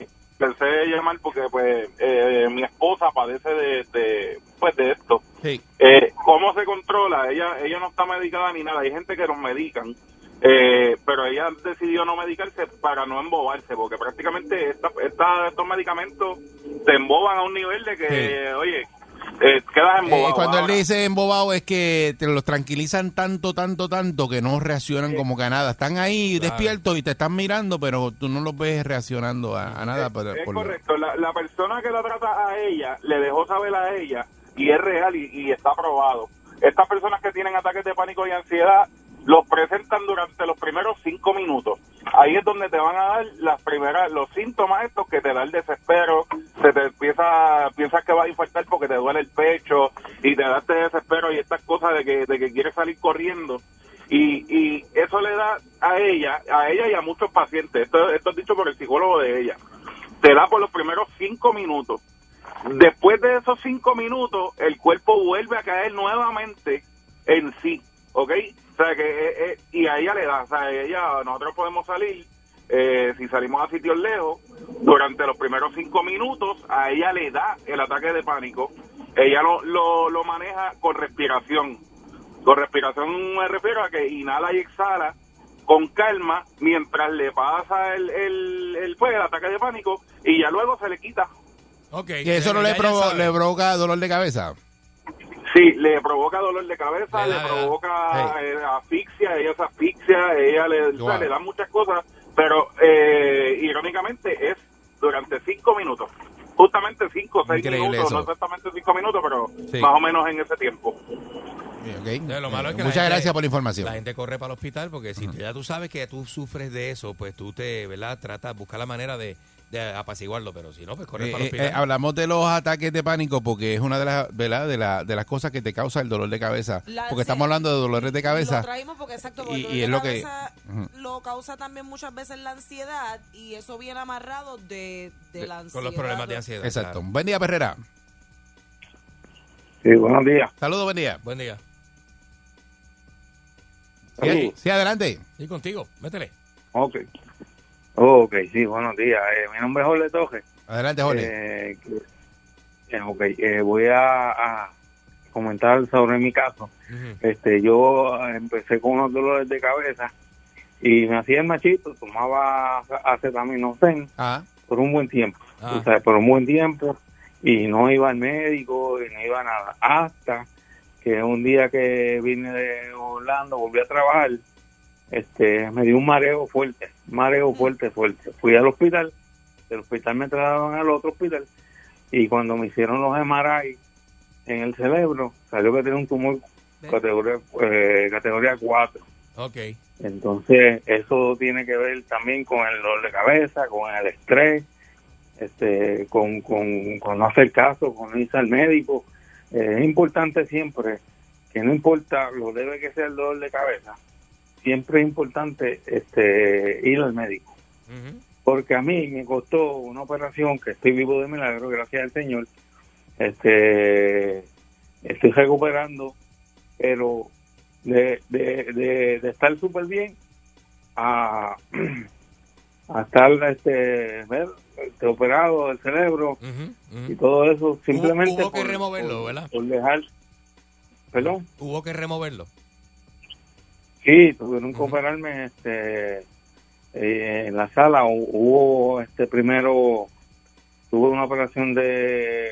y pensé llamar porque pues eh, mi esposa padece de, de, pues de esto. Sí. Eh, ¿Cómo se controla? Ella ella no está medicada ni nada. Hay gente que nos medican, eh, pero ella decidió no medicarse para no embobarse, porque prácticamente esta, esta- estos medicamentos te emboban a un nivel de que, oye, eh, quedas Eh, embobado. cuando él dice embobado es que te los tranquilizan tanto, tanto, tanto que no reaccionan como que a nada. Están ahí Claro. despiertos y te están mirando, pero tú no los ves reaccionando a, a nada. por- es por- correcto. La, la persona que la trata a ella le dejó saber a ella y es real y, y está probado. Estas personas que tienen ataques de pánico y ansiedad los presentan durante los primeros cinco minutos. Ahí es donde te van a dar las primeras, los síntomas estos que te da el desespero, se te empieza, piensas que vas a infartar porque te duele el pecho y te da este desespero y estas cosas de que, de que quieres salir corriendo. Y, y eso le da a ella, a ella y a muchos pacientes, esto, esto es dicho por el psicólogo de ella, te da por los primeros cinco minutos. Después de esos cinco minutos, el cuerpo vuelve a caer nuevamente en sí, ¿ok? O sea, que, eh, eh, y a ella le da, o sea, ella, nosotros podemos salir, eh, si salimos a sitios lejos, durante los primeros cinco minutos, a ella le da el ataque de pánico, ella lo, lo, lo maneja con respiración. Con respiración me refiero a que inhala y exhala con calma mientras le pasa el, el, el, pues, el ataque de pánico y ya luego se le quita. Ok. Que eso no le provoca dolor de cabeza. Sí, le provoca dolor de cabeza, Le da, provoca eh, asfixia, ella se asfixia, ella le, o sea, Wow. le da muchas cosas, pero eh, irónicamente es durante cinco minutos. Justamente cinco o seis Increíble minutos, eso. no exactamente cinco minutos, pero Sí. más o menos en ese tiempo. Ok. Lo malo es que Muchas gente- gracias por la información. La gente corre para el hospital porque si ya tú sabes que tú sufres de eso, pues tú te, ¿verdad? Tratas, buscar la manera de, de apaciguarlo, pero si no, pues corre Eh, para el eh, hospital. eh, hablamos de los ataques de pánico porque es una de las, ¿verdad? De, la, de las cosas que te causa el dolor de cabeza. La porque estamos hablando de dolores de cabeza. Lo traímos porque exacto, porque Y- el dolor y de es lo que- lo causa también muchas veces la ansiedad y eso viene amarrado de, de la ansiedad. con los problemas de ansiedad. Exacto. claro. Buen día, Perrera. Sí, buenos días. Saludos, buen día. Buen día. Sí, sí, adelante. Y contigo, métele. Ok. Ok, sí, buenos días. Eh, mi nombre es Jorge Toje. Adelante, Jorge. Eh, eh, ok, eh, voy a, a comentar sobre mi caso. Este, yo empecé con unos dolores de cabeza y me hacía el machito, tomaba acetaminofén Ah, por un buen tiempo, Ah. o sea, por un buen tiempo y no iba al médico y no iba a nada. Hasta que un día que vine de Orlando, volví a trabajar, este, me dio un mareo fuerte, mareo fuerte, fuerte. Fui al hospital, del hospital me trasladaron al otro hospital y cuando me hicieron los MRI en el cerebro, salió que tenía un tumor categoría, eh, categoría 4. Ok. Entonces, eso tiene que ver también con el dolor de cabeza, con el estrés, este, con, con, con no hacer caso, con irse al médico. Eh, es importante siempre que no importa lo leve que sea el dolor de cabeza, siempre es importante este, ir al médico. Porque a mí me costó una operación que estoy vivo de milagro, gracias al Señor. Este, estoy recuperando, pero de, de, de, de estar súper bien a, a estar este, ver, este, operado del cerebro y todo eso simplemente hubo que removerlo, por- ¿verdad? por dejar perdón Hubo que removerlo. Sí tuvieron que operarme este eh, en la sala hu- hubo este primero tuve una operación de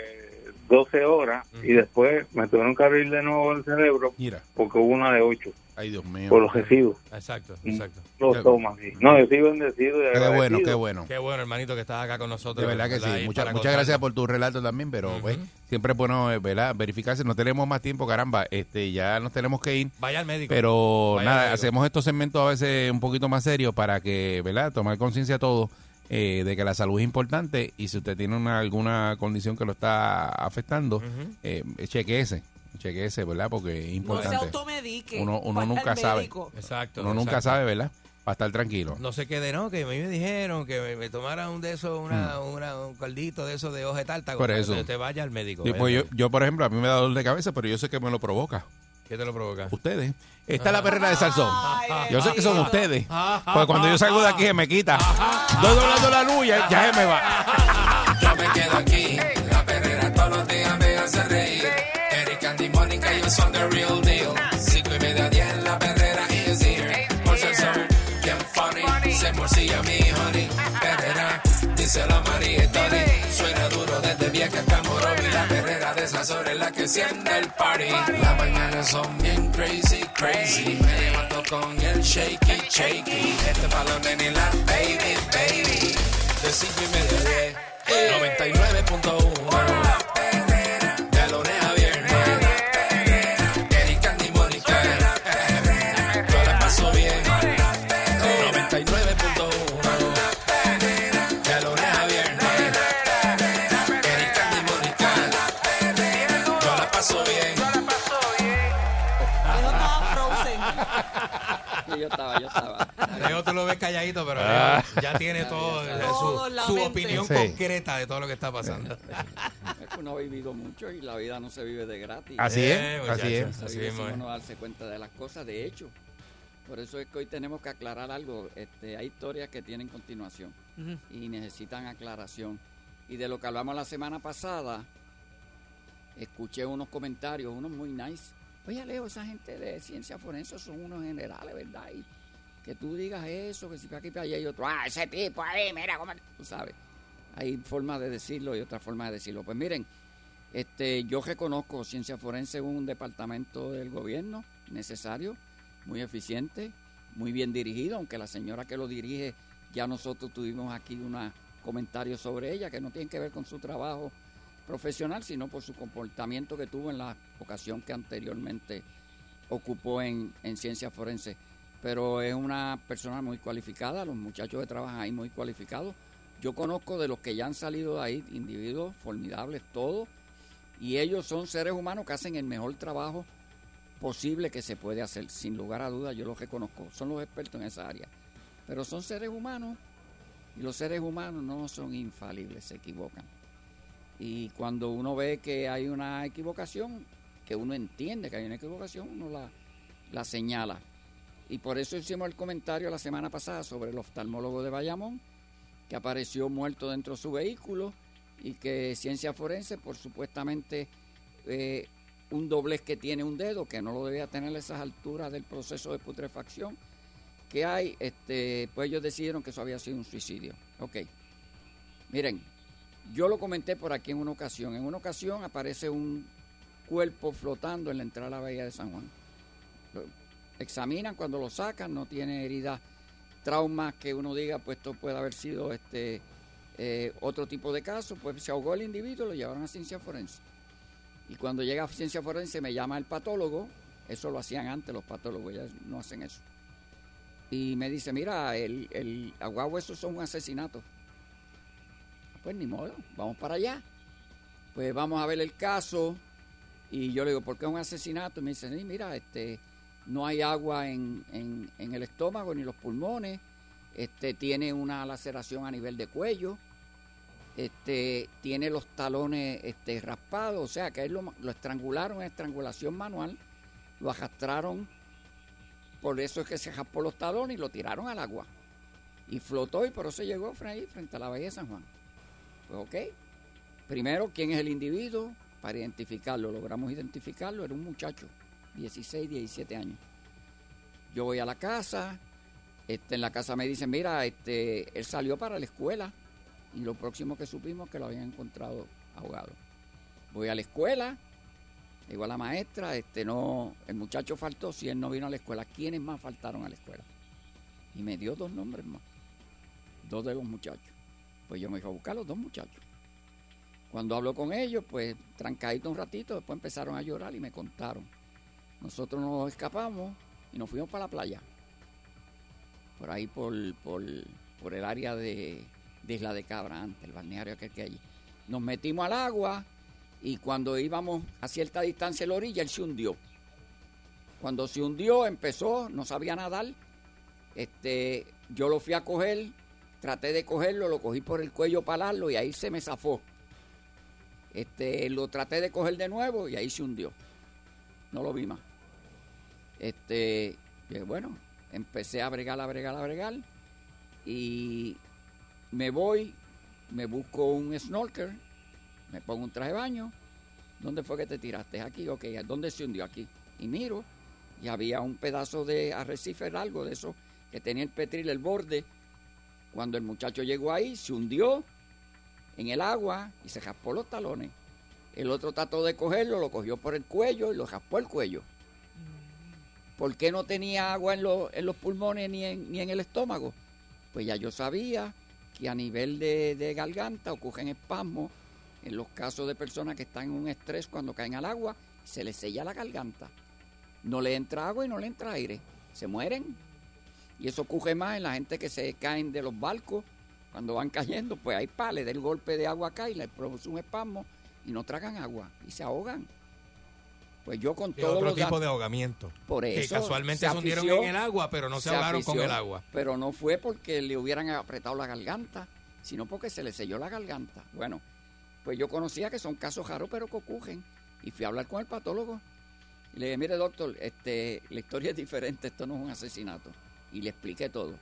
12 horas y después me tuvieron que abrir de nuevo el cerebro Mira, porque hubo una de 8 ay Dios mío. por los residuos. Exacto, exacto. Los tomas. sí. No, yo soy bendecido y Qué agradecido. bueno, qué bueno. Qué bueno, hermanito, que estás acá con nosotros. De verdad que ¿verdad? sí. Y Muchas, gracias por tu relato también, pero pues, siempre es bueno eh, ¿verdad? verificarse. No tenemos más tiempo, caramba. Este, ya nos tenemos que ir. Vaya al médico. Pero Vaya nada, médico. hacemos estos segmentos a veces un poquito más serios para que, ¿verdad? Tomar conciencia todos eh, de que la salud es importante y si usted tiene una, alguna condición que lo está afectando, eh, chequeese, chequeese, ¿verdad? Porque es No se importante. automedique. Uno, nunca sabe. médico. Exacto. Uno nunca sabe, ¿verdad? Para estar tranquilo. No sé qué de no, que a mí me dijeron que me, me tomara un de esos, una, una- un caldito de esos de hoja de. Mm. Por eso. que Te vaya al médico. Sí, pues yo, yo, por ejemplo, a mí me da dolor de cabeza, pero yo sé que me lo provoca. ¿Qué te lo provoca? Ustedes. Esta es la perrera de Salsón. Ay, Yo sé que son ustedes. Porque cuando yo salgo de aquí se me quita. Doy doblando la luz y ya, ya se me va. Yo me quedo aquí, la perrera todos los días me hace reír. Son the real deal. Cinco y media, diez, la perrera is here. Por ser son bien funny, se morcilla mi honey. Perrera, dice la María Tony. Suena duro desde vieja hasta Morovi. La perrera de esas horas es la que enciende el party. Las mañanas son bien crazy, crazy. Me levanto con el shaky, shaky. Este balón en la baby, baby. De cinco y media diez. 99.1 yo estaba, yo estaba. Leo tú lo ves calladito, pero Ah. Leo ya tiene todo, su, opinión Sí. concreta de todo lo que está pasando. Es que uno ha vivido mucho y la vida no se vive de gratis. Así Eh, es, así es. Se Así es. uno darse cuenta de las cosas. De hecho, por eso es que hoy tenemos que aclarar algo. Este, hay historias que tienen continuación y necesitan aclaración. Y de lo que hablamos la semana pasada, escuché unos comentarios, unos muy nice. Oye, Leo, esa gente de ciencia forense son unos generales, ¿verdad? Y que tú digas eso, que si para aquí para allá y otro, ah, ese tipo ahí, mira cómo... Tú sabes, hay formas de decirlo y otras formas de decirlo. Pues miren, este, yo reconozco ciencia forense un departamento del gobierno necesario, muy eficiente, muy bien dirigido, aunque la señora que lo dirige, ya nosotros tuvimos aquí unos comentarios sobre ella que no tienen que ver con su trabajo profesional, sino por su comportamiento que tuvo en la ocasión que anteriormente ocupó en, en ciencia forense. Pero es una persona muy cualificada, los muchachos que trabajan ahí muy cualificados. Yo conozco de los que ya han salido de ahí, individuos formidables, todos, y ellos son seres humanos que hacen el mejor trabajo posible que se puede hacer, sin lugar a dudas, yo los reconozco, son los expertos en esa área. Pero son seres humanos y los seres humanos no son infalibles, se equivocan. Y cuando uno ve que hay una equivocación, que uno entiende que hay una equivocación, uno la, la señala. Y por eso hicimos el comentario la semana pasada sobre el oftalmólogo de Bayamón, que apareció muerto dentro de su vehículo y que ciencia forense, por supuestamente eh, un doblez que tiene un dedo, que no lo debía tener a esas alturas del proceso de putrefacción que hay, este, pues ellos decidieron que eso había sido un suicidio. Ok. Miren, yo lo comenté por aquí en una ocasión. En una ocasión aparece un cuerpo flotando en la entrada a la bahía de San Juan. Examinan cuando lo sacan, no tiene heridas, traumas que uno diga, pues esto puede haber sido este eh, otro tipo de caso. Pues se ahogó el individuo, lo llevaron a ciencia forense. Y cuando llega a ciencia forense me llama el patólogo, eso lo hacían antes los patólogos, ya no hacen eso. Y me dice, mira, el, el aguagua, eso son un asesinato. Pues ni modo, vamos para allá. Pues vamos a ver el caso. Y yo le digo, ¿por qué un asesinato? Y me dice, "Sí, mira, este, no hay agua en, en, en el estómago ni los pulmones. Este, tiene una laceración a nivel de cuello. Este, tiene los talones este, raspados. O sea, que él lo, lo estrangularon en estrangulación manual. Lo arrastraron por eso es que se jaspó los talones y lo tiraron al agua. Y flotó y por eso llegó ahí frente a la bahía de San Juan. Pues ok. Primero, ¿quién es el individuo? Para identificarlo, logramos identificarlo, era un muchacho, 16, 17 años. Yo voy a la casa, este, en la casa me dicen, mira, este, él salió para la escuela y lo próximo que supimos que lo habían encontrado ahogado. Voy a la escuela, Llegó a la maestra, este no, el muchacho faltó, si él no vino a la escuela, ¿quiénes más faltaron a la escuela? Y me dio dos nombres más, dos de los muchachos. Pues yo me fui a buscar los dos muchachos. Cuando hablo con ellos, pues trancadito un ratito, después empezaron a llorar y me contaron. Nosotros nos escapamos y nos fuimos para la playa. Por ahí por, por, por el área de, de Isla de Cabra antes, el balneario aquel que hay. Nos metimos al agua y cuando íbamos a cierta distancia de la orilla, él se hundió. Cuando se hundió, empezó, no sabía nadar. Este, yo lo fui a coger, traté de cogerlo, lo cogí por el cuello para alarlo y ahí se me zafó. Este, lo traté de coger de nuevo y ahí se hundió. No lo vi más. Este, bueno, empecé a bregar, a bregar, a bregar y me voy, me busco un snorkel, me pongo un traje de baño. ¿Dónde fue que te tiraste? Aquí, ok, ¿dónde se hundió? Aquí. Y miro, y había un pedazo de arrecife largo de eso que tenía el petril, el borde. Cuando el muchacho llegó ahí, se hundió en el agua y se raspó los talones. El otro trató de cogerlo, lo cogió por el cuello y lo raspó el cuello. ¿Por qué no tenía agua en, los- en los pulmones ni en, ni en el estómago? Pues ya yo sabía que a nivel de, de garganta ocurren espasmos en los casos de personas que están en un estrés cuando caen al agua, se les sella la garganta. No le entra agua y no le entra aire. Se mueren. Y eso ocurre más en la gente que se caen de los barcos cuando van cayendo, pues hay pales del golpe de agua acá y les produce un espasmo y no tragan agua y se ahogan. Pues yo con todo otro tipo de ahogamiento. Por Que eso, casualmente se hundieron en el agua, pero no se, ahogaron con el agua. Pero no fue porque le hubieran apretado la garganta, sino porque se le selló la garganta. Bueno, pues yo conocía que son casos raros, pero que ocurren. Y fui a hablar con el patólogo. Y le dije, mire doctor, este, la historia es diferente, esto no es un asesinato. Y le expliqué todo.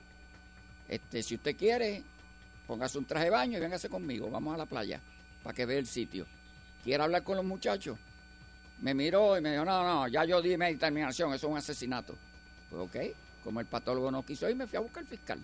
Este, si usted quiere, póngase un traje de baño y véngase conmigo, vamos a la playa, para que vea el sitio. ¿Quiere hablar con los muchachos? Me miró y me dijo, no, no, ya yo di mi determinación, eso es un asesinato. Pues ok, como el patólogo no quiso ir, me fui a buscar al fiscal.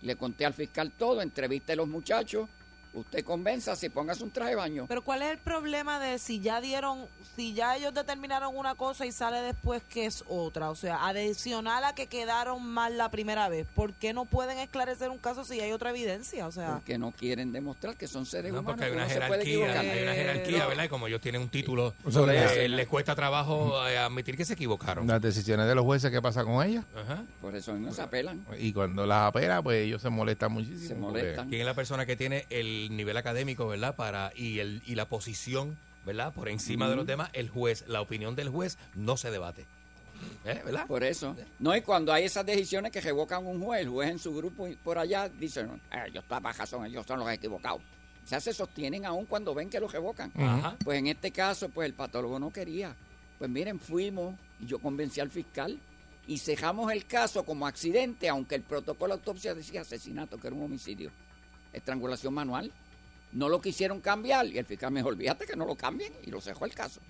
Le conté al fiscal todo, entrevisté a los muchachos, usted convenza, si póngase un traje de baño. Pero ¿cuál es el problema de si ya dieron, si ya ellos determinaron una cosa y sale después que es otra? O sea, adicional a que quedaron mal la primera vez, ¿por qué no pueden esclarecer un caso si hay otra evidencia? O sea, Porque no quieren demostrar que son seres No, humanos. porque hay una uno se puede jerarquía, hay una jerarquía, ¿verdad? Y como ellos tienen un título, eh, es. les cuesta trabajo eh, admitir que se equivocaron. Las decisiones de los jueces, ¿qué pasa con ellas? Ajá. Por eso no se apelan. Y cuando las apelan, pues ellos se molestan muchísimo. Se porque- molestan. ¿Quién es la persona que tiene el nivel académico, verdad? Para y el y la posición, ¿verdad? Por encima de los demás, el juez. La opinión del juez no se debate. ¿Eh? ¿Verdad? Por eso. No, y cuando hay esas decisiones que revocan un juez, el juez en su grupo y por allá dice, no, eh, ellos están razón, ellos son los equivocados. O sea, se sostienen aún cuando ven que los revocan. Pues en este caso, pues el patólogo no quería. Pues miren, fuimos y yo convencí al fiscal y cejamos el caso como accidente, aunque el protocolo de autopsia decía asesinato, que era un homicidio. Estrangulación manual. No lo quisieron cambiar y el fiscal me dijo, olvídate que no lo cambien y lo cejó el caso.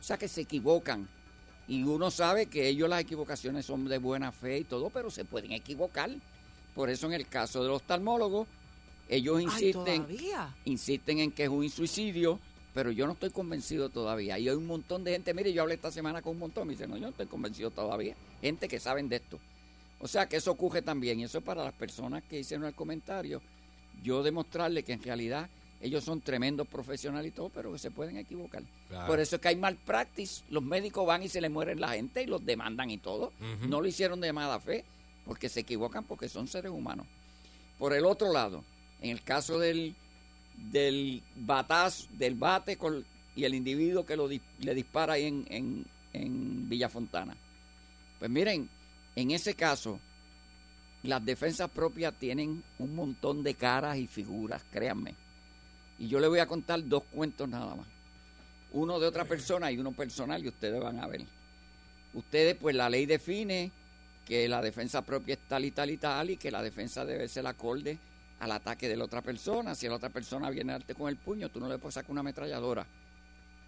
O sea que se equivocan. Y uno sabe que ellos las equivocaciones son de buena fe y todo, pero se pueden equivocar. Por eso en el caso del oftalmólogo, ellos ay, insisten insisten en que es un suicidio, pero yo no estoy convencido todavía. Y hay un montón de gente, mire, yo hablé esta semana con un montón, me dicen, no, yo no estoy convencido todavía. Gente que saben de esto. O sea que eso ocurre también, y eso es para las personas que hicieron el comentario, yo demostrarle que en realidad ellos son tremendos profesionales y todo, pero que se pueden equivocar. Claro. Por eso es que hay malpractice, los médicos van y se le mueren la gente y los demandan y todo. No lo hicieron de mala fe, porque se equivocan porque son seres humanos. Por el otro lado, en el caso del, del batazo, del bate con- y el individuo que lo, le dispara ahí en, en, en Villa Fontana. Pues miren, en ese caso, las defensas propias tienen un montón de caras y figuras, créanme. Y yo le voy a contar dos cuentos nada más. Uno de otra persona y uno personal y ustedes van a ver. Ustedes, pues la ley define que la defensa propia es tal y tal y tal y que la defensa debe ser acorde al ataque de la otra persona. Si la otra persona viene a darte con el puño, tú no le puedes sacar una ametralladora.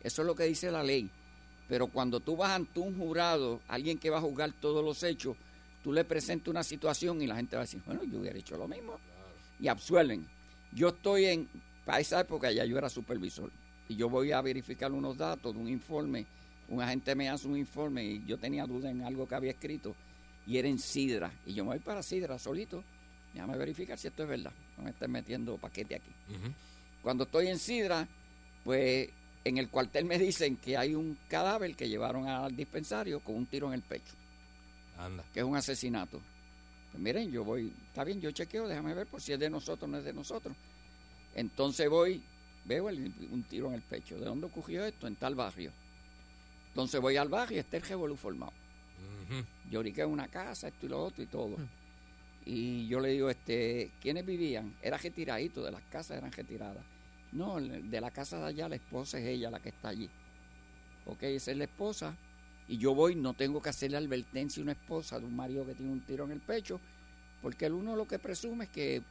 Eso es lo que dice la ley. Pero cuando tú vas ante un jurado, alguien que va a juzgar todos los hechos, tú le presentas una situación y la gente va a decir, bueno, yo hubiera hecho lo mismo. Y absuelven. Yo estoy en, para esa época ya yo era supervisor. y yo voy a verificar unos datos de un informe. Un agente me hace un informe y yo tenía duda en algo que había escrito y era en Sidra. Y yo me voy para Sidra solito. Déjame verificar si esto es verdad. No me estén metiendo paquete aquí. Cuando estoy en Sidra, pues en el cuartel me dicen que hay un cadáver que llevaron al dispensario con un tiro en el pecho, Anda. que es un asesinato. Pues miren, yo voy, está bien, yo chequeo, déjame ver por si es de nosotros o no es de nosotros. Entonces voy, veo el- un tiro en el pecho. ¿De dónde ocurrió esto? En tal barrio. Entonces voy al barrio y está el revolú formado. Ujú. Lloriqué en una casa, esto y lo otro y todo. Y yo le digo, este, ¿quiénes vivían? Era retiradito, de las casas eran retiradas. No, de la casa de allá la esposa es ella la que está allí. Ok, esa es la esposa. Y yo voy, no tengo que hacerle advertencia a una esposa de un marido que tiene un tiro en el pecho, porque el uno lo que presume es que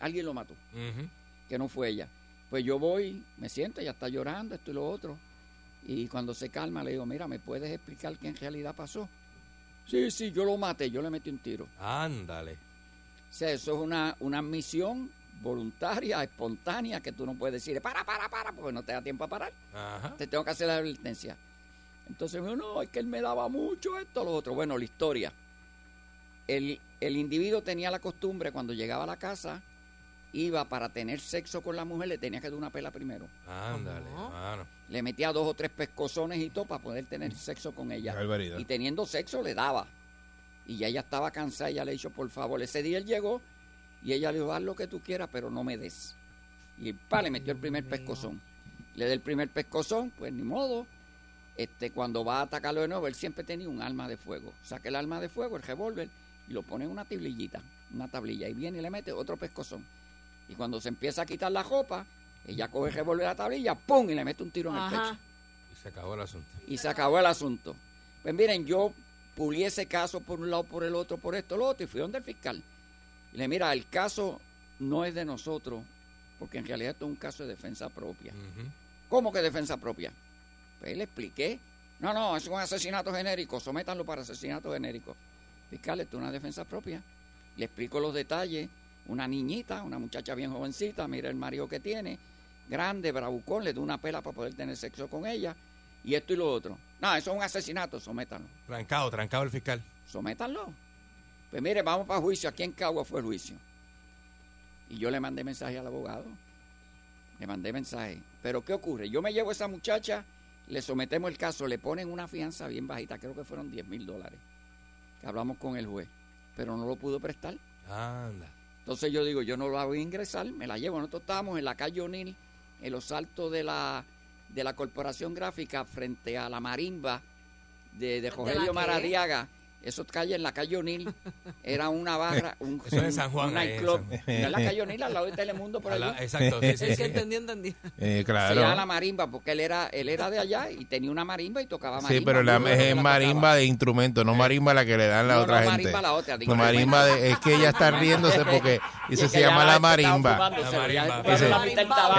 alguien lo mató, que no fue ella. Pues yo voy, me siento, ella está llorando, esto y lo otro. Y cuando se calma le digo, mira, ¿me puedes explicar qué en realidad pasó? Sí, sí, yo lo maté, yo le metí un tiro. Ándale. O sea, eso es una, una admisión voluntaria, espontánea, que tú no puedes decir, para, para, para, porque no te da tiempo a parar. Ajá. Te tengo que hacer la advertencia. Entonces me dijo, no, es que él me daba mucho esto, lo otro. Bueno, la historia. El, el individuo tenía la costumbre, cuando llegaba a la casa, iba para tener sexo con la mujer, le tenía que dar una pela primero. Ándale, mano. Le metía dos o tres pescozones y todo para poder tener sexo con ella. Barbaridad. Y teniendo sexo le daba. Y ya ella estaba cansada y ya le dijo, por favor, ese día él llegó y ella le dijo, haz lo que tú quieras, pero no me des. Y pa, le metió el primer pescozón. Le da el primer pescozón, pues ni modo. Este, cuando va a atacarlo de nuevo, él siempre tenía un arma de fuego. Saca el arma de fuego, el revólver, y lo pone en una tablillita, una tablilla, y viene y le mete otro pescozón. Y cuando se empieza a quitar la ropa, ella coge el revólver de la tablilla, ¡pum! y le mete un tiro en el pecho Y se acabó el asunto. y se acabó el asunto. Pues miren, yo pulí ese caso por un lado, por el otro, por esto, lo otro, y fui donde el fiscal. Y le mira, el caso no es de nosotros, porque en realidad esto es un caso de defensa propia. ¿Cómo que defensa propia? Pues le expliqué. No, no, es un asesinato genérico, sométanlo para asesinato genérico. Fiscal, esto es una defensa propia. Le explico los detalles. Una niñita, una muchacha bien jovencita, mira el marido que tiene, grande, bravucón, le da una pela para poder tener sexo con ella, y esto y lo otro. No, eso es un asesinato, sométanlo. Trancado, trancado el fiscal. Sométanlo. Pues mire, vamos para juicio. Aquí en Cagua fue el juicio. Y yo le mandé mensaje al abogado. Le mandé mensaje. Pero ¿qué ocurre? Yo me llevo a esa muchacha, le sometemos el caso, le ponen una fianza bien bajita, creo que fueron 10 mil dólares. Que hablamos con el juez. Pero no lo pudo prestar. Anda. Entonces yo digo, yo no la voy a ingresar, me la llevo. Nosotros estábamos en la calle O'Neill, en los altos de la, de la Corporación Gráfica, frente a la marimba de, de Rogelio? Maradiaga. Eso calle en la calle O'Neill. Era una barra, un, Eso es en San Juan, un ahí en nightclub. Es la calle O'Neill, al lado de Telemundo, por A allí. la- exacto, sí, sí, sí. que entendió, entendió. Eh, Se llama la claro. marimba, porque él era, él era de allá y tenía una marimba y tocaba marimba. Sí, pero la, es la marimba tocaba. de instrumento, no marimba la que le dan la No, otra no, gente. marimba la otra, digo, No, marimba de, es que ella está riéndose porque dice se llama la marimba.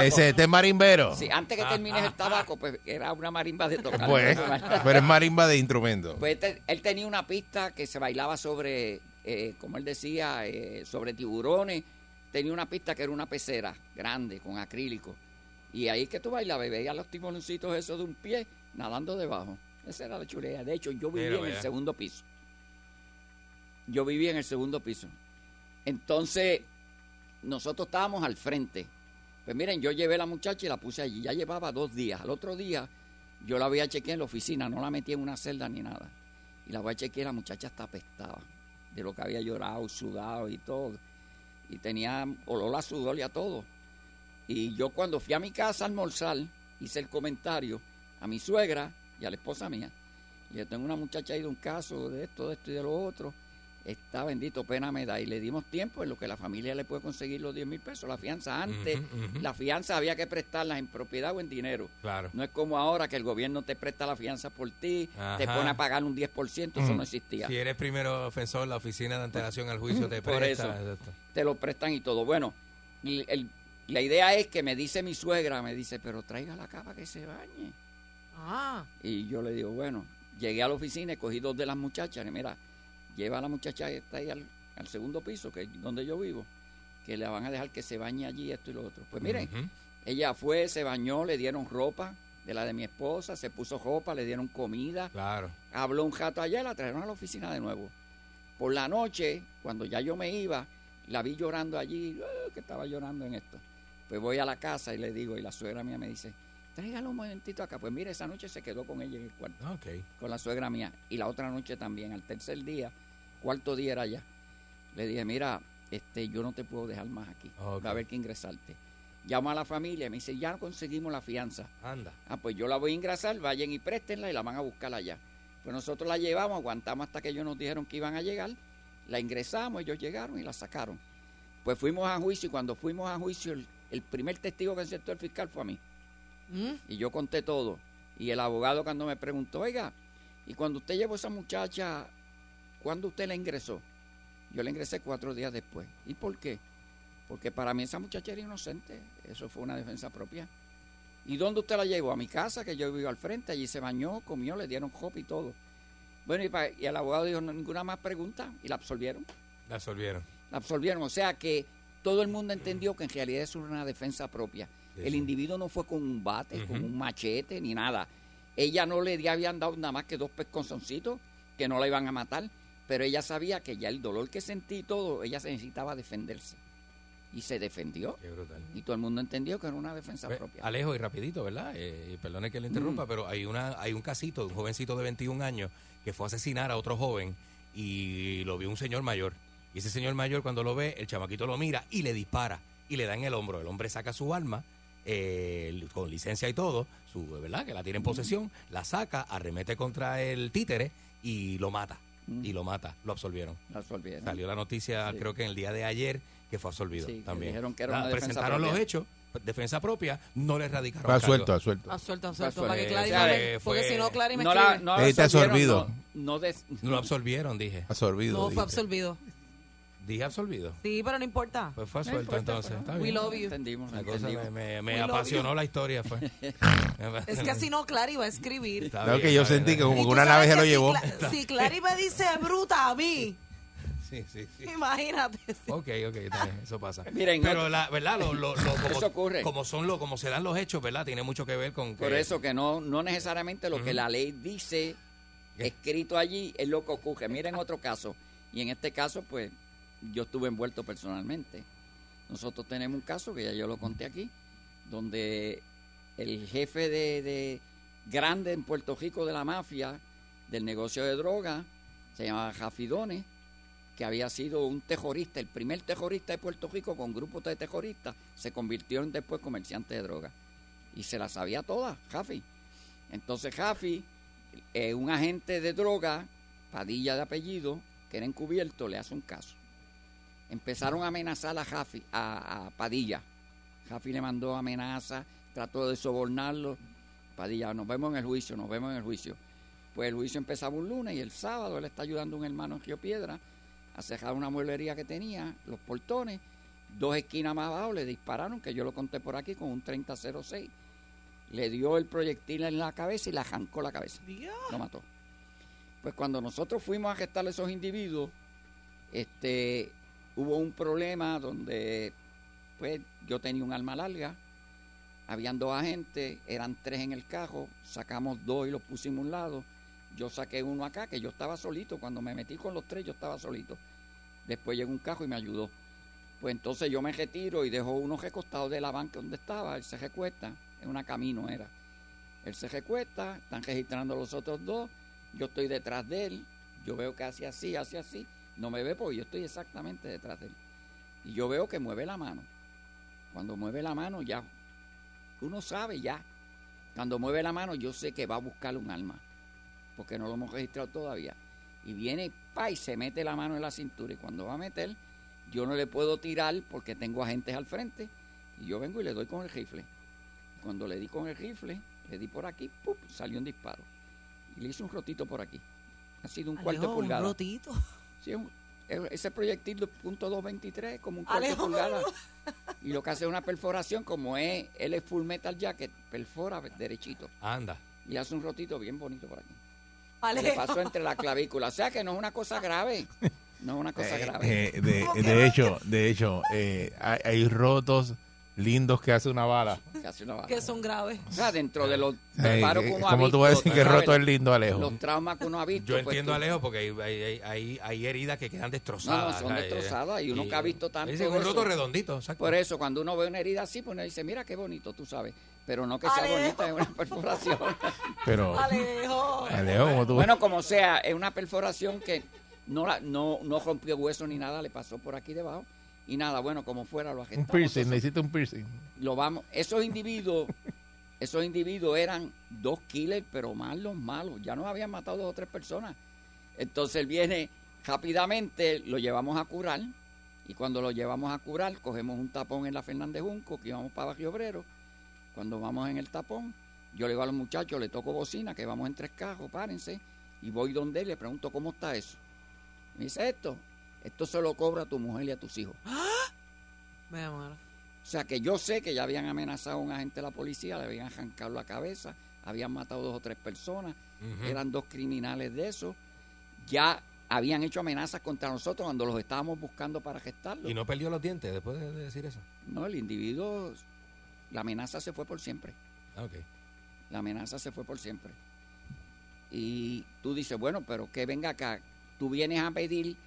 Ese- este es marimbero. Sí, antes que termines el tabaco, pues era una marimba de tocar. Pues, pero es marimba de instrumento. Pues este- él tenía una pista que se bailaba sobre, eh, como él decía, eh, sobre tiburones. Tenía una pista que era una pecera grande, con acrílico. Y ahí que tú bailabas, veías los tiburoncitos esos de un pie nadando debajo. Esa era la chulea. De hecho, yo vivía Mira, en el segundo piso. Yo vivía en el segundo piso. Entonces, nosotros estábamos al frente. Pues miren, yo llevé a la muchacha y la puse allí. Ya llevaba dos días. Al otro día, yo la voy a chequear en la oficina. No la metí en una celda ni nada. Y la voy a chequear. La muchacha está apestada. De lo que había llorado, sudado y todo. Y tenía olor a sudor y a todo. Y yo cuando fui a mi casa a almorzar, hice el comentario a mi suegra y a la esposa mía. Y yo tengo una muchacha ahí de un caso de esto, de esto y de lo otro. Está bendito, pena me da. Y le dimos tiempo en lo que la familia le puede conseguir los 10 mil pesos. La fianza antes, la fianza había que prestarla en propiedad o en dinero. Claro. No es como ahora que el gobierno te presta la fianza por ti, te pone a pagar un 10%, eso no existía. Si eres primero ofensor, la oficina de antelación al juicio te Por presta. eso. exacto. te lo prestan y todo. Bueno, el- el- la idea es que me dice mi suegra, me dice, pero traiga la capa que se bañe. Ah, Y yo le digo, bueno, llegué a la oficina y cogí dos de las muchachas. Y mira, lleva a la muchacha esta ahí al, al segundo piso, que es donde yo vivo, que le van a dejar que se bañe allí, esto y lo otro. Pues miren. Ella fue, se bañó, le dieron ropa de la de mi esposa, se puso ropa, le dieron comida, Claro. habló un rato allá, la trajeron a la oficina de nuevo. Por la noche, cuando ya yo me iba, la vi llorando allí, eh, que estaba llorando en esto. Pues voy a la casa y le digo, y la suegra mía me dice, tráigalo un momentito acá. Pues mire, esa noche se quedó con ella en el cuarto, con la suegra mía. Y la otra noche también, al tercer día, cuarto día era ya. Le dije, mira, este, yo no te puedo dejar más aquí. Ok. Va a haber que ingresarte. Llamo a la familia y me dice, ya conseguimos la fianza. Anda. Ah, pues yo la voy a ingresar, vayan y préstenla y la van a buscar allá. Pues nosotros la llevamos, aguantamos hasta que ellos nos dijeron que iban a llegar, la ingresamos, ellos llegaron y la sacaron. Pues fuimos a juicio y cuando fuimos a juicio, el, el primer testigo que aceptó el fiscal fue a mí. ¿Mm? Y yo conté todo. Y el abogado cuando me preguntó, oiga, y cuando usted llevó a esa muchacha, ¿cuándo usted la ingresó? Yo la ingresé cuatro días después. ¿Y por qué? Porque para mí esa muchacha era inocente. Eso fue una defensa propia. ¿Y dónde usted la llevó? A mi casa, que yo vivo al frente. Allí se bañó, comió, le dieron hop y todo. Bueno, y, y el abogado dijo, "No, ninguna más pregunta. Y la absolvieron. La absolvieron. La absolvieron. O sea que todo el mundo entendió que en realidad era una defensa propia. El individuo no fue con un bate, con un machete, ni nada. Ella no le habían dado nada más que dos pesconzoncitos que no la iban a matar. Pero ella sabía que ya el dolor que sentí y todo, ella se necesitaba defenderse. Y se defendió. Qué brutal. Y todo el mundo entendió que era una defensa propia. Alejo y rapidito, ¿verdad? Eh, perdone que le interrumpa, Mm. pero hay una hay un casito de un jovencito de 21 años que fue a asesinar a otro joven y lo vio un señor mayor. Y ese señor mayor cuando lo ve, el chamaquito lo mira y le dispara y le da en el hombro. El hombre saca su arma eh, con licencia y todo, su ¿verdad? Que la tiene en posesión, la saca, arremete contra el títere y lo mata. Mm. Y lo mata, lo absolvieron. Salió la noticia, Sí. creo que en el día de ayer, que fue absolvido Sí, que también. dijeron que era La- una defensa presentaron los hechos, defensa propia, no le erradicaron. Va cargos. suelto, a suelto. Ah, suelto, Pues suelto, fue- para que Clary eh, Porque fue- si no, Clary me No la, no la Está absolvieron, absorbido. No, no des- No lo absolvieron, dije. Absorbido. No, fue absolvido. Dije absolvido. Sí, pero no importa. Pues fue No suelto importa, entonces. pero- Está We love you. entendimos, La cosa entendimos. me, apasionó la historia. Fue. Es que si no, Clary va a escribir. Está Claro bien, que yo sentí bien, que como que una nave se lo si llevó. Cla- Si Clary me dice bruta a mí, Sí, sí, sí. imagínate. Ok, ok, está bien, eso pasa. Miren, Pero la verdad, lo, lo- lo- como, Eso ocurre. como son lo, como se dan los hechos, ¿verdad? Tiene mucho que ver con Por que- eso que no, no necesariamente lo que la ley dice ¿Qué? escrito allí es lo que ocurre. Miren otro caso. Y en este caso, pues, yo estuve envuelto personalmente. Nosotros tenemos un caso que ya yo lo conté aquí, donde el jefe de, de grande en Puerto Rico de la mafia, del negocio de droga, se llamaba Jafidone, que había sido un terrorista, el primer terrorista de Puerto Rico con grupos de terroristas, se convirtió en después comerciante de droga. Y se la sabía toda, Jafi. Entonces Jafi, eh, un agente de droga, Padilla de apellido, que era encubierto, le hace un caso. Empezaron a amenazar a Jafi, a, a Padilla. Jafi le mandó amenazas, trató de sobornarlo. Padilla, nos vemos en el juicio, nos vemos en el juicio. Pues el juicio empezaba un lunes y el sábado él está ayudando a un hermano en Río Piedra a cerrar una mueblería que tenía, los portones, dos esquinas más abajo le dispararon, que yo lo conté por aquí, con un 3006. Le dio el proyectil en la cabeza y le arrancó la cabeza. Lo mató. Pues cuando nosotros fuimos a gestar a esos individuos, este, hubo un problema donde pues yo tenía un arma larga, habían dos agentes, eran tres en el carro, sacamos dos y los pusimos a un lado. Yo saqué uno acá, que yo estaba solito. Cuando me metí con los tres, yo estaba solito. Después llegó un carro y me ayudó. Pues entonces yo me retiro y dejo uno recostado de la banca donde estaba. Él se recuesta, en una camino era. Él se recuesta, están registrando los otros dos. Yo estoy detrás de él. Yo veo que hace así, hace así. No me ve porque yo estoy exactamente detrás de él. Y yo veo que mueve la mano. Cuando mueve la mano, ya. Uno sabe ya. Cuando mueve la mano, yo sé que va a buscar un arma. Porque no lo hemos registrado todavía. Y viene, pa, y se mete la mano en la cintura. Y cuando va a meter, yo no le puedo tirar porque tengo agentes al frente. Y yo vengo y le doy con el rifle. Cuando le di con el rifle, le di por aquí, ¡pup! salió un disparo. Y le hice un rotito por aquí. Ha sido un cuarto Alejo, un rotito. Sí, e- ese proyectil de punto .223 es como un cuarto pulgada. Y lo que hace es una perforación, como es, él es full metal jacket, perfora derechito. Anda. Y hace un rotito bien bonito por aquí. Le pasó entre la clavícula. O sea que no es una cosa grave. No es una cosa Eh, grave. eh, de, de hecho, de hecho, eh, hay, hay rotos lindos que hace una bala. que hace una bala. Que son graves. O sea, dentro de los Eh, disparos eh, que uno ha ¿Cómo visto. tú vas a decir que roto es lindo, Alejo? Los traumas que uno ha visto. Yo pues, entiendo tú- a Alejo porque hay, hay, hay, hay heridas que quedan destrozadas. no, son destrozadas y uno que ha visto tanto Dice, un roto eso. redondito, exacto. Por eso, cuando uno ve una herida así, pues uno dice, mira qué bonito, tú sabes. Pero no que sea Alejo. bonita, es una perforación. Pero, Alejo. Alejo, ¿cómo tú bueno, como sea, es una perforación que no, la, no, no rompió hueso ni nada, le pasó por aquí debajo. Y nada, bueno, como fuera, lo Un agentamos. piercing, necesito un piercing. lo vamos, esos individuos, esos individuos eran dos killers, pero malos, malos. Ya nos habían matado dos o tres personas. Entonces él viene rápidamente, lo llevamos a curar. Y cuando lo llevamos a curar, cogemos un tapón en la Fernández Junco, que íbamos para Barrio Obrero. Cuando vamos en el tapón, yo le digo a los muchachos, le toco bocina, que vamos en tres cajos, párense. Y voy donde él, le pregunto, ¿cómo está eso? Me dice esto, esto se lo cobra a tu mujer y a tus hijos. Me muero. O sea que yo sé que ya habían amenazado a un agente de la policía, le habían arrancado la cabeza, habían matado dos o tres personas, eran dos criminales de eso. Ya habían hecho amenazas contra nosotros cuando los estábamos buscando para gestarlos. Y no perdió los dientes después de, de decir eso. No, el individuo, la amenaza se fue por siempre. Ah, ok. La amenaza se fue por siempre. Y tú dices, bueno, pero que venga acá, tú vienes a pedir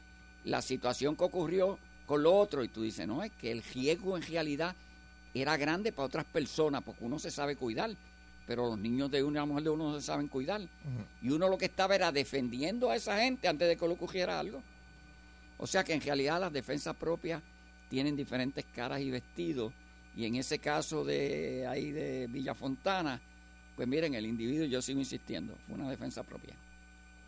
la situación que ocurrió con lo otro y tú dices, no, es que el riesgo en realidad era grande para otras personas porque uno se sabe cuidar, pero los niños de la mujer de uno no se saben cuidar. Y uno lo que estaba era defendiendo a esa gente antes de que le ocurriera algo. O sea que en realidad las defensas propias tienen diferentes caras y vestidos. Y en ese caso de ahí de Villa Fontana, pues miren, el individuo, yo sigo insistiendo, fue una defensa propia,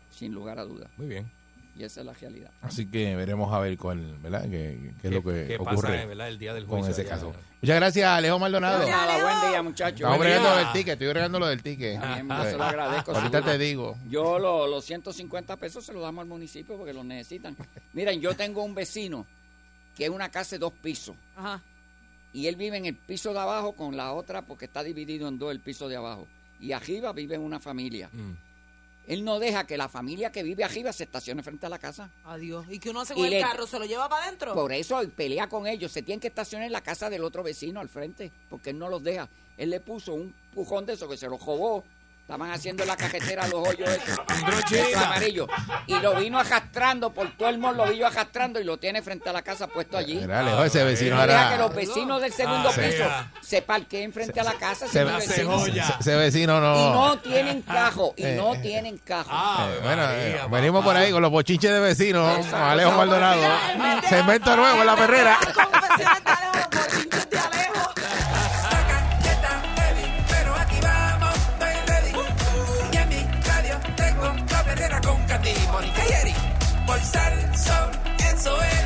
sin lugar a dudas. Muy bien. Y esa es la realidad. Así que veremos a ver cuál, ¿verdad? ¿Qué, qué es lo que qué ocurre pasa, ¿verdad? el día del con juicio? ese allá. caso. Muchas gracias, Alejo Maldonado. Pues nada, buen día, muchachos. Estamos lo del ticket, estoy bregando lo del ticket. Bien, yo se lo agradezco. Ahorita seguro. te digo. Yo lo- los 150 pesos se los damos al municipio porque los necesitan. Miren, yo tengo un vecino que es una casa de dos pisos. Ajá. Y él vive en el piso de abajo con la otra porque está dividido en dos el piso de abajo. Y arriba vive una familia. Mm. Él no deja que la familia que vive arriba se estacione frente a la casa. Adiós. ¿Y que uno hace Y con el le- carro? ¿Se lo lleva para adentro? Por eso pelea con ellos. Se tienen que estacionar en la casa del otro vecino al frente, porque él no los deja. Él le puso un pujón de eso que se lo robó. Estaban haciendo en la cajetera los hoyos esos, amarillos. Y lo vino arrastrando por todo el mall, lo vino arrastrando y lo tiene frente a la casa puesto allí. Mira, Alejo, ese vecino No deja que los vecinos del segundo Ah, piso vea. se parqueen frente a la casa. Se, vecino. ese vecino no... Y no tienen cajo, y Eh, no eh. tienen cajo. Ah, Eh, bueno, María, eh, venimos por ahí con los bochinches de vecinos, Alejo Maldonado. Segmento nuevo en la perrera. Soul,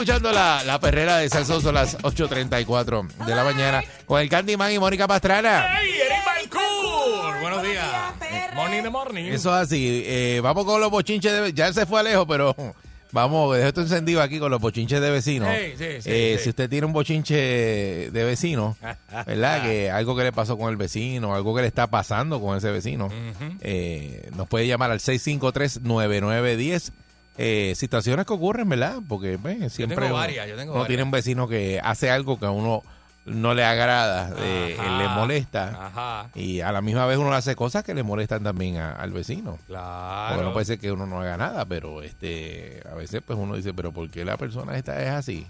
escuchando la, la perrera de Salsón, son las 8.34 de la mañana con el Candyman y Mónica Pastrana. ¡Hey, Eric Balcour! Buenos días. Morning in the morning. Eso es así. Eh, vamos con los bochinches de... Ya se fue Alejo, pero vamos, dejo esto encendido aquí con los bochinches de vecinos. Sí, sí, sí, Eh, sí. Si usted tiene un bochinche de vecino, ¿verdad? que algo que le pasó con el vecino, algo que le está pasando con ese vecino, eh, nos puede llamar al 653-9910. Eh, situaciones que ocurren, ¿verdad? Porque pues, siempre tengo uno- varias, yo tengo uno varias. tiene un vecino que hace algo que a uno no le agrada, eh, Ajá. le molesta. Ajá. Y a la misma vez uno hace cosas que le molestan también a- al vecino. Porque Claro. no puede ser que uno no haga nada, pero este a veces pues uno dice, pero ¿por qué la persona esta es así?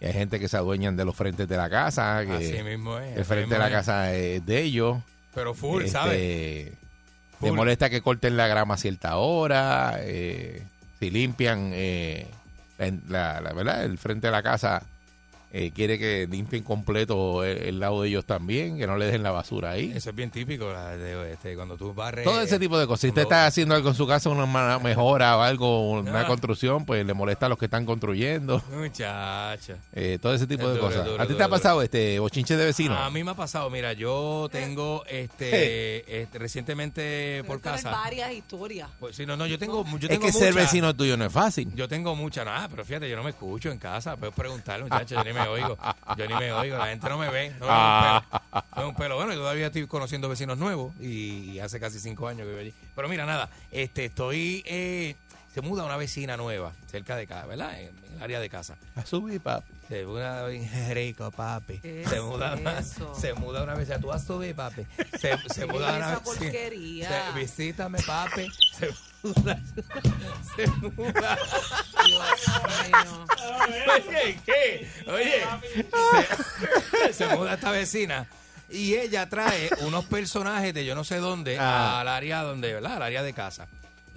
Y hay gente que se adueñan de los frentes de la casa, que Así mismo es. el frente mismo de la es. casa es de ellos. Pero full, Este, ¿sabes? Le Full. molesta que corten la grama a cierta hora, eh, si limpian eh, la, la- ¿verdad? el frente de la casa eh, quiere que limpien completo el, el lado de ellos también, que no le dejen la basura ahí. Eso es bien típico, la de, este, cuando tú barres. Todo ese tipo de cosas. Si usted está haciendo algo en su casa, una mejora o algo, una Ah. construcción, pues le molesta a los que están construyendo. Muchacha. Eh, todo ese tipo Es de duro, cosas. duro, ¿A ti te ha pasado este bochinche de vecinos? A mí me ha pasado, mira, yo tengo este, este, recientemente por casa. varias historias. Pues sí, no, no, yo tengo, yo es tengo que ser muchas. vecino tuyo no es fácil. Yo tengo mucha, nada, pero fíjate, yo no me escucho en casa. Puedes preguntar, muchachos, yo ni me oigo. Yo ni me oigo, la gente no me ve. No me ve un pelo. No un pelo. Bueno, yo todavía estoy conociendo vecinos nuevos y, y hace casi cinco años que vivo allí. Pero mira, nada, este, estoy. Eh, se muda una vecina nueva cerca de casa, ¿verdad? En, en el área de casa. A subir, papi. Se muda bien rico, papi. ¿Qué Se es muda, una, eso? se muda una vecina. Tú has subido, papi. Se, se muda una esa vecina. porquería? Se- visítame, papi. Se muda. Se muda. Oye, ¿qué? Oye, se, se muda esta vecina y ella trae unos personajes de yo no sé dónde Ah. al área donde, ¿verdad? Al área de casa.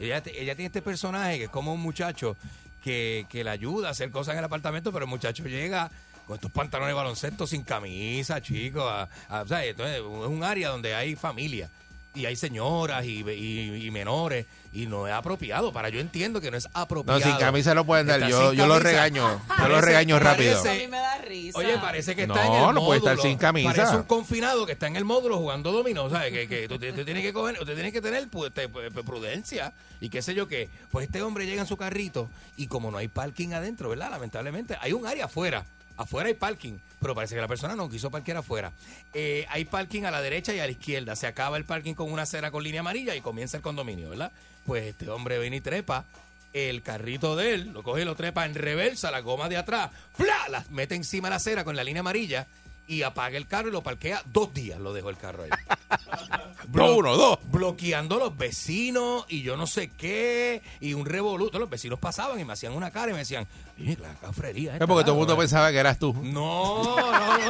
Ella, ella tiene este personaje que es como un muchacho que, que le ayuda a hacer cosas en el apartamento, pero el muchacho llega con estos pantalones de baloncesto sin camisa, chicos. a- o sea, es un área donde hay familia y hay señoras y, y- y menores y no es apropiado. Para yo entiendo que no es No, apropiado. sin camisa no pueden dar. Yo, yo lo regaño. Yo lo regaño rápido. parece- A mí me da risa. Oye, parece que No, está en el no puede estar módulo. sin camisa. Parece un confinado que está en el módulo jugando dominó, ¿sabes? Que, que tú, tienes que coger, usted tiene que tener pues, te- pues, prudencia y qué sé yo qué. Pues este hombre llega en su carrito y como no hay parking adentro, ¿verdad? Lamentablemente, hay un área afuera. Afuera hay parking, pero parece que la persona no quiso parquear afuera. Eh, hay parking a la derecha y a la izquierda. Se acaba el parking con una acera con línea amarilla y comienza el condominio, ¿verdad? Pues este hombre viene y trepa el carrito de él, lo coge y lo trepa en reversa, la goma de atrás, ¡fla! las mete encima de la acera con la línea amarilla y apaga el carro y lo parquea dos días, lo dejó el carro ahí. No uno, dos. Bloqueando a los vecinos y yo no sé qué, y un revoluto. Los vecinos pasaban y me hacían una cara y me decían, "Oye, la cafrería. Es porque todo el mundo pensaba que eras tú. No, no, no, no,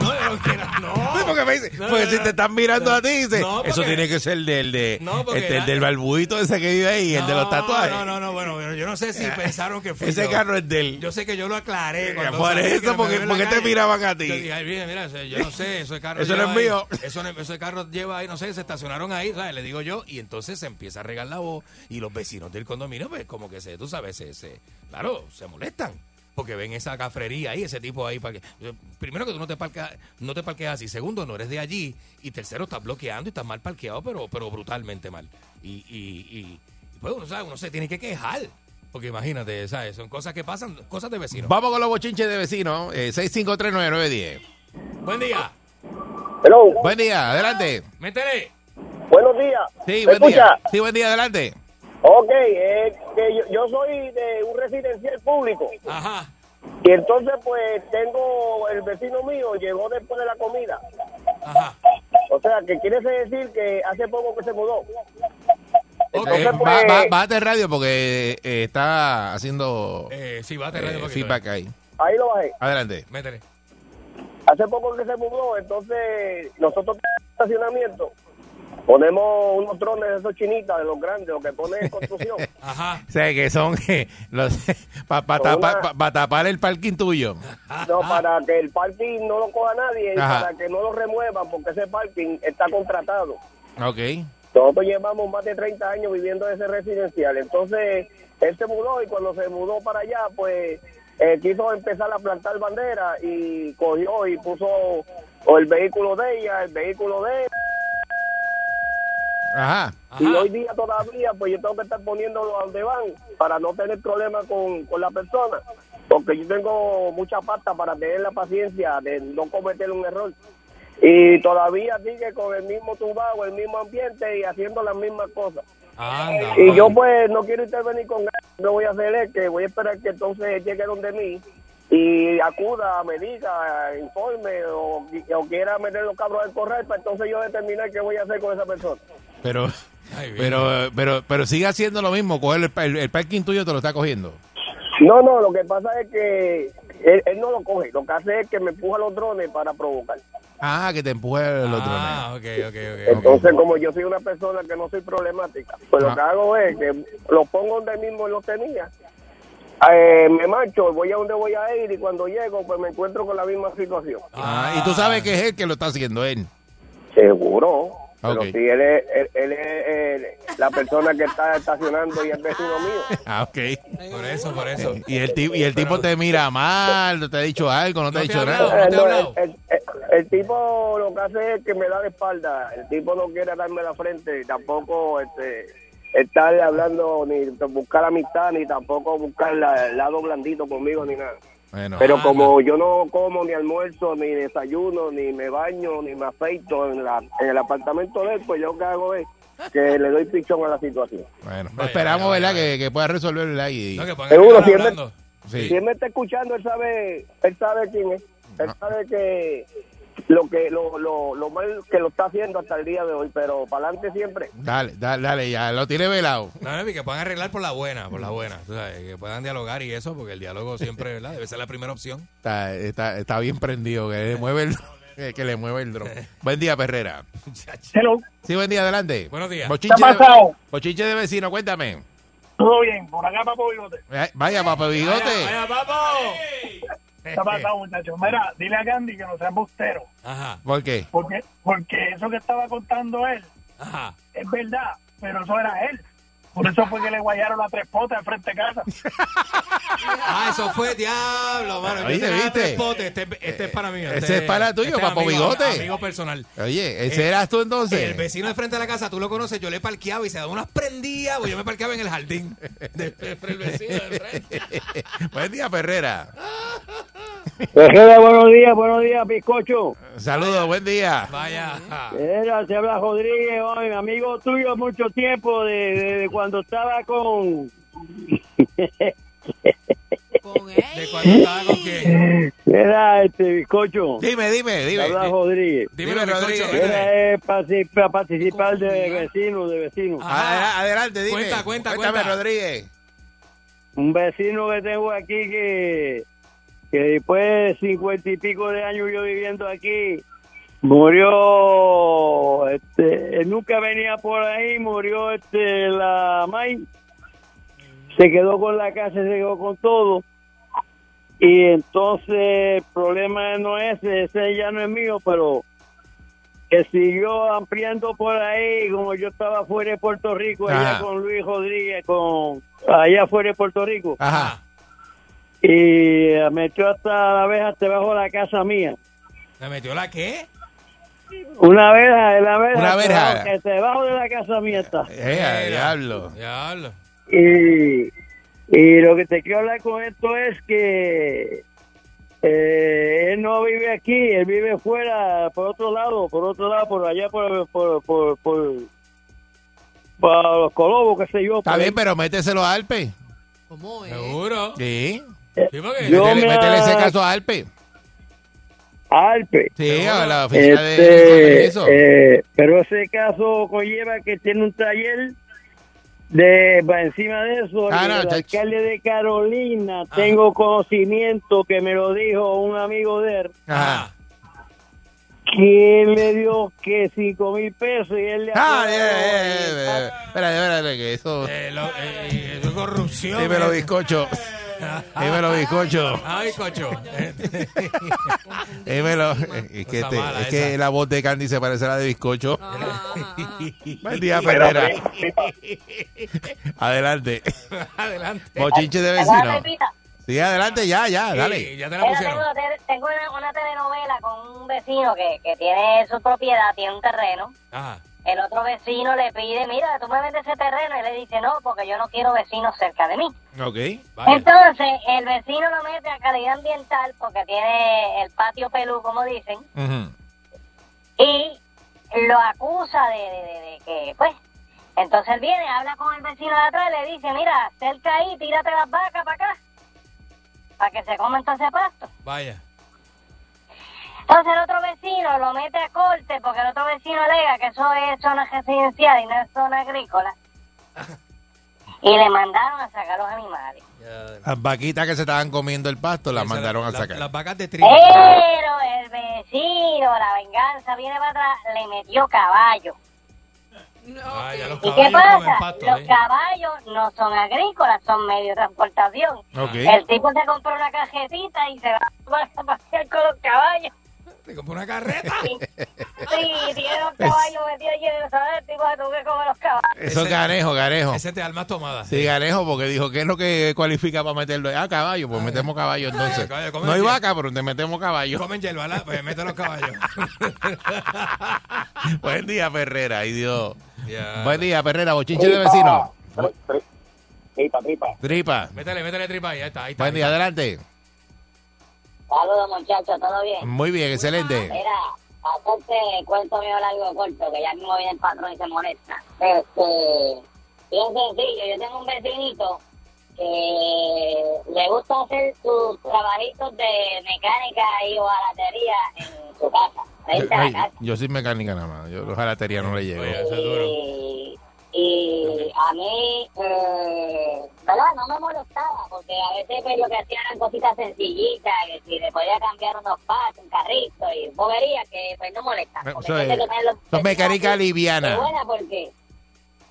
no, no no. Porque me dice- porque si te están mirando a ti, dice, eso tiene que ser del de, este, el del barbudito ese que vive ahí, el de los tatuajes. No, no, no, bueno, yo no sé si pensaron que fui Ese carro es del. Yo sé que yo lo aclaré. Por eso, porque- porque te miraban a ti. Yo dije, "Ay, mira, mira, ese- yo no sé, ese carro Eso no es mío. Eso ese carro lleva ahí, no sé, se estacionaron ahí, ¿sabes? Le digo yo, y entonces se empieza a regar la voz, y los vecinos del condominio, pues como que se, tú sabes, se, se- claro, se molestan. Porque ven esa cafrería ahí, ese tipo ahí. Para que, primero que tú no te parqueas, no te parqueas así. Segundo, no eres de allí. Y tercero, estás bloqueando y estás mal parqueado, pero, pero brutalmente mal. Y, y, y, y, pues uno, sabe, uno se tiene que quejar. Porque imagínate, ¿sabes? Son cosas que pasan, cosas de vecinos. Vamos con los bochinches de vecinos. Eh, 6539910. Buen día. Hello. Buen día, adelante. Métele. Buenos días. Sí, ¿Me buen día. Sí, buen día, adelante. Ok, es que yo, yo soy de un residencial público. Ajá. Y entonces, pues, tengo el vecino mío, llegó después de la comida. Ajá. O sea, que quiere decir que hace poco que se mudó. Entonces, Eh, pues, va, va- bájate radio porque eh, está haciendo Eh, sí, bate eh, radio un poquito, feedback ahí. ahí lo bajé. Adelante. Métele. Hace poco que se mudó, entonces nosotros tenemos estacionamiento. Ponemos unos drones de esos chinitas, de los grandes, los que ponen en construcción. Ajá. O sea, que son para Son una- tapar, pa tapar el parking tuyo. No, para que el parking no lo coja nadie y Ajá. para que no lo remuevan, porque ese parking está contratado. Ok. Nosotros llevamos más de 30 años viviendo en ese residencial. Entonces, él se mudó y cuando se mudó para allá, pues eh, quiso empezar a plantar bandera y cogió y puso o el vehículo de ella, el vehículo de él. Ajá. Y hoy día todavía, pues yo tengo que estar poniéndolo a donde van para no tener problemas con, con la persona. Porque yo tengo mucha pasta para tener la paciencia de no cometer un error. Y todavía sigue con el mismo tumbado, el mismo ambiente y haciendo las mismas cosas. Anda. Y yo pues no quiero intervenir con él. Lo voy a hacer es que voy a esperar que entonces llegue donde mí y acuda, me diga, informe o, o quiera meter los cabros al corral para entonces yo determinar qué voy a hacer con esa persona. Pero, pero, pero, pero sigue haciendo lo mismo. Coger el, el, el parking tuyo te lo está cogiendo. No, no, lo que pasa es que él, él no lo coge. Lo que hace es que me empuja los drones para provocar. Ah, que te empuje el otro. Ah, ok, ok, ok. Entonces, como yo soy una persona que no soy problemática, pues Ah. lo que hago es que los pongo donde mismo los tenía eh, me marcho, voy a donde voy a ir y cuando llego pues me encuentro con la misma situación. Ah, y tú sabes que es él que lo está haciendo él. Seguro. Pero si él es, él, él es la persona que está estacionando y es vecino mío. Ah, ok. Por eso, por eso. Y el, tipo, y el tipo te mira mal, no te ha dicho algo, no te ha dicho hablado, nada. no te el, el- el tipo lo que hace es que me da de espalda. El tipo no quiere darme la frente, tampoco este, estar hablando ni buscar amistad, ni tampoco buscar la- el lado blandito conmigo, ni nada. Bueno, Pero Ah, como yo no como ni almuerzo, ni desayuno, ni me baño, ni me afeito en, la, en el apartamento de él, pues yo lo que hago es que le doy pichón a la situación. bueno, Vaya, esperamos, vaya, ¿verdad? vaya. Que, que pueda resolverlo ahí. No, Seguro, el siempre- hablando. Sí. Si él me está escuchando, él sabe, él sabe quién es. Él sabe que lo que lo, lo, lo mal que lo está haciendo hasta el día de hoy, pero para adelante siempre. Dale, dale, dale, ya lo tiene velado. No, no, y que puedan arreglar por la buena, por la buena. Tú sabes, que puedan dialogar y eso, porque el diálogo siempre, ¿verdad? Debe ser la primera opción. Está, está, está bien prendido, que le mueve el, que le mueve el dron. Buen día, Perrera. Hello, Sí, buen día, adelante. Buenos días. Bochinche ¿qué ha de, pasado? bochinche de vecino, cuéntame. ¿Todo bien? Por acá, Papo Bigote. Eh, Vaya, papá bigote. Vaya, vaya, papo. ¿Qué ha pasado, muchachos? Mira, dile a Gandhi que no sea embustero. Ajá, ¿Por qué? Porque, porque eso que estaba contando él ajá. es verdad, pero eso era él. Por eso fue que le guayaron las tres potas enfrente de casa. Ah, eso fue diablo, mano. Oye, tenía ¿viste? tres potes. Este, este es para mí. Ese este- es para tuyo, este papo amigo- bigote. Amigo personal. Oye, ¿ese Eh, eras tú entonces? El vecino de frente de la casa, tú lo conoces, yo le parqueaba y se daba unas prendidas, pues yo me parqueaba en el jardín. De, de- el vecino de frente. Buen día, Perrera. buenos días, buenos días, bizcocho. Saludos, buen día. Vaya. Era, se habla Rodríguez, hoy, amigo tuyo mucho tiempo, de, de- de cuando estaba con... Con ¿De él. cuando estaba con quién? Era este bizcocho. Dime, dime, dime. Habla Rodríguez. Dime, bizcocho, Rodríguez. Era eh, para participar de vecinos, de vecinos. Adelante, dime. Cuenta, cuenta, Cuéntame, cuenta. Rodríguez. Un vecino que tengo aquí que, que después de cincuenta y pico de años yo viviendo aquí, murió, este, nunca venía por ahí, murió este la May, se quedó con la casa, se quedó con todo. Y entonces el problema no es ese, ese ya no es mío, pero que siguió ampliando por ahí, como yo estaba fuera de Puerto Rico, allá Ajá. con Luis Rodríguez, con allá fuera de Puerto Rico, Ajá. Y eh, metió hasta la hasta debajo de la casa mía. ¿Me metió la qué? Una verja, la verja, Una verja. debajo- hasta debajo de la casa mía está. Eh, Mira. diablo. Diablo. Y, y lo que te quiero hablar con esto es que eh, él no vive aquí, él vive fuera, por otro lado, por otro lado, por allá, por, por, por, por, por los Colobos, qué sé yo. Está bien, ahí. pero méteselo a Alpe. ¿Cómo es? ¿Seguro? Sí. Sí, métele, me- métele ese caso a Alpe. Alpe. Sí, a la oficina de- de Este, eso. eh, pero ese caso conlleva que tiene un taller de va encima de eso Ah, no, el alcalde de Carolina tengo conocimiento que me lo dijo un amigo de él Ajá. que le dio que cinco mil pesos y él le Ah. Espérate, espérate, que eso. Eh, lo- eh, eso es corrupción. Dímelo, eh. bizcocho. Dímelo, bizcocho. Ay, cocho. Dímelo. Es que, este- mala es que la voz de Candy se parece a la de bizcocho. Ajá, ajá, ajá. Buen día, sí, Adelante. Adelante. Bochinche de ¿Verdad, vecino. Sí, adelante, ya, ya, Sí, dale. ya te la pusieron. tengo, te- tengo una, una telenovela con un vecino que, que tiene su propiedad, tiene un terreno. Ajá. El otro vecino le pide, mira, tú me vendes ese terreno. Y le dice, no, porque yo no quiero vecinos cerca de mí. Ok. Vaya. Entonces, el vecino lo mete a calidad ambiental porque tiene el patio pelú, como dicen, y lo acusa de, de- de- de que, pues, entonces él viene, habla con el vecino de atrás y le dice, mira, cerca ahí, tírate las vacas para acá, para que se coman todo ese pasto. Vaya. Entonces el otro vecino lo mete a corte porque el otro vecino alega que eso es zona residencial y no es zona agrícola. Y le mandaron a sacar los animales. Las vaquitas que se estaban comiendo el pasto las mandaron a la- sacar. Las vacas de trigo. Pero el vecino, la venganza viene para atrás, le metió caballo. Ah, ya los ¿Y qué pasa? pasto, Los ¿eh? caballos no son agrícolas, son medio de transportación. El tipo se compró una cajetita y se va a pasear con los caballos. Compró una carreta. Sí, tiene los caballos metidos allí, comer los caballos. Eso es ganejo, ganejo. Ese te alma tomada. Sí, ganejo, porque dijo, ¿qué es lo que cualifica para meterlo? Ah, caballo, pues metemos caballo entonces. caballo, No hay vaca, pero te metemos caballo. Comen hierba, ¿verdad? Pues mete los caballos. Buen día, Perrera, ay Dios. Ya. Buen día, Perrera, bochinche de vecino. Tripa, tripa. Tripa. Métele, métele tripa ahí, ahí está. Ahí está Buen día, adelante. Saludos, muchachos, ¿todo bien? Muy bien, excelente. Mira, hacerte cuento mío largo corto, que ya mismo viene el patrón y se molesta. Este, bien sencillo, yo tengo un vecinito que le gusta hacer sus trabajitos de mecánica y hojalatería en su casa. Ahí está Ay, la casa. yo soy mecánica nada más. Yo los jalatería no le llego. Y, y a mí, eh, ¿verdad? No me molestaba, porque a veces pues, lo que hacían eran cositas sencillitas, que si le podía cambiar unos pasos, un carrito y boberías que pues no molestan. porque Eso hay gente es, que tiene los- eso es mecánica Qué liviana. buena, porque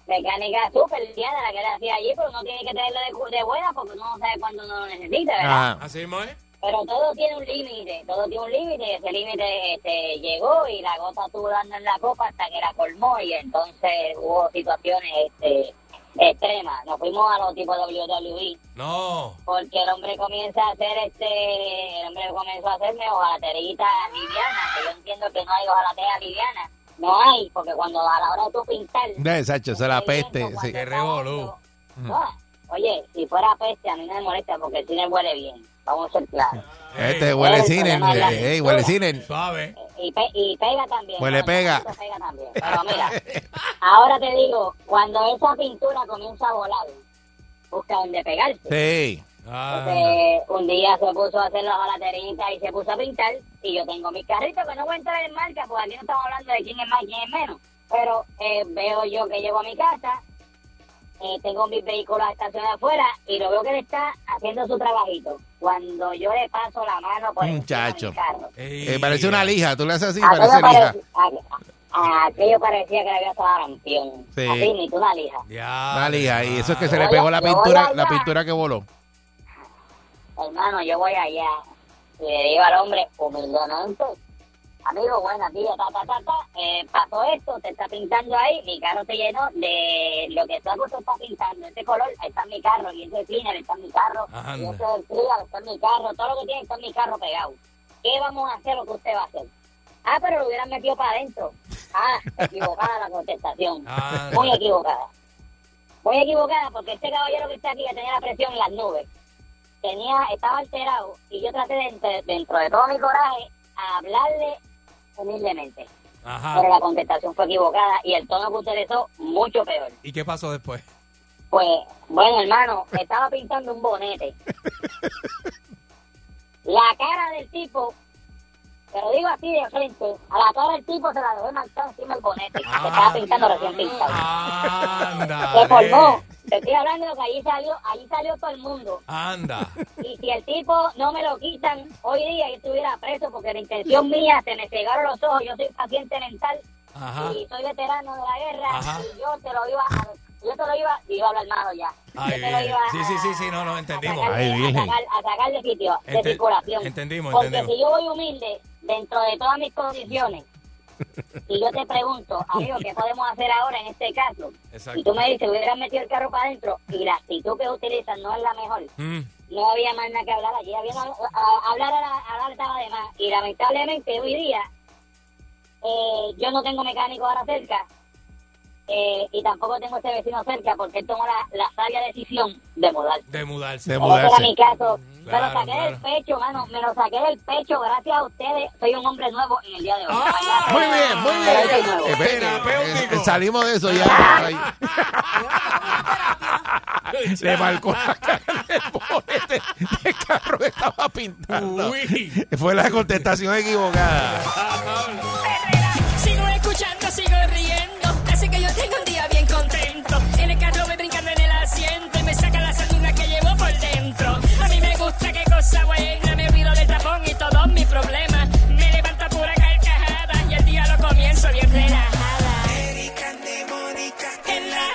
mecánica súper liviana la que le hacía allí, pero uno tiene que tenerlo de, de buena porque uno no sabe cuándo uno lo necesita, ¿verdad? Ajá. Así mismo es. Pero todo tiene un límite, todo tiene un límite, y ese límite este, llegó y la gota estuvo dando en la copa hasta que la colmó y entonces hubo situaciones este, extremas. Nos fuimos a los tipos WWE No. porque el hombre comienza a hacer este, el hombre comenzó a hacerme hojalaterita liviana, que yo entiendo que no hay hojalatería liviana. No hay, porque cuando a la hora de tú pintar... Esa es la peste. sí. Qué revolú. Ah, oye, si fuera peste a mí no me molesta porque el cine huele bien, vamos a ser claros. Este huele El cine, eh, ey, huele cine. Suave. Y, pe- y pega también. Huele pega. Eso pega también. Pero mira, ahora te digo, cuando esa pintura comienza a volar, busca donde pegarse. Sí. Entonces, un día se puso a hacer la balaterita y se puso a pintar. Y yo tengo mis carritos que no voy a entrar en marca, porque aquí no estamos hablando de quién es más y quién es menos. Pero eh, veo yo que llego a mi casa, eh, tengo mis vehículos estacionados afuera y lo veo que le está haciendo su trabajito. Cuando yo le paso la mano por Muchacho. mi carro. Eh, parece una lija. Tú le haces así, Aquello parece lija. a- a- aquello parecía que le había dado rampión. Sí. Así, ni tú una lija. Una lija. Y eso es que se le pegó la pintura, la pintura que voló. Hermano, yo voy allá y le digo al hombre humildemente, amigo, buenas días, ta, ta, ta, ta, eh, pasó esto, te está pintando ahí, mi carro se llenó de lo que tú te está pintando, ese color, ahí está mi carro, y ese cleaner está en mi carro, y Anda. ese del trial está en mi carro, todo lo que tiene está en mi carro pegado. ¿Qué vamos a hacer lo que usted va a hacer? Ah, pero lo hubieran metido para adentro. Ah, equivocada la contestación. Anda. Muy equivocada. Muy equivocada porque este caballero que está aquí ya tenía la presión en las nubes. Tenía, estaba alterado y yo traté de, dentro de todo mi coraje a hablarle humildemente. Ajá. Pero la contestación fue equivocada y el tono que utilizó mucho peor. ¿Y qué pasó después? Pues, bueno, hermano, estaba pintando un bonete. La cara del tipo, te lo digo así de frente, a la cara del tipo se la dejé marcar encima del bonete. que estaba pintando recién pintado. Anda. Se formó. Te estoy hablando de que allí salió, allí salió todo el mundo. Anda. Y si el tipo no me lo quitan, hoy día yo estuviera preso porque la intención mía, se me cegaron los ojos, yo soy paciente mental Ajá. y soy veterano de la guerra Ajá. y yo te lo iba a, yo te lo iba, iba a hablar malo ya. Ay, yo te lo iba Sí, sí, sí, sí, no, no, entendimos. a, sacar, a, sacar, a sacar de sitio, de Ente- circulación. entendimos, Porque entendimos. si yo voy humilde dentro de todas mis condiciones y yo te pregunto, amigo, ¿qué podemos hacer ahora en este caso? Exacto. Y tú me dices, hubieran metido el carro para adentro y la actitud que utilizan no es la mejor. Mm. No había más nada que hablar allí. Había a, a- hablar a, la- hablar estaba de más. Y lamentablemente hoy día eh, yo no tengo mecánico ahora cerca eh, y tampoco tengo ese vecino cerca porque él tomó la, la sabia decisión de mudar. De mudarse. De Ese era mi caso. me Claro, lo saqué del pecho, mano. Me lo saqué del pecho. Gracias a ustedes, soy un hombre nuevo en el día de hoy. Ah, Muy bien, muy bien. eh, salimos de eso ya. Le marcó la cara del bonete del carro que estaba pintando. Uy. Fue la contestación equivocada. Sigo escuchando, sigo riendo. Subway no me olvido del tapón y todos mis problemas. Me levanta pura carcajada y el día lo comienzo bien relajada. Erika de en la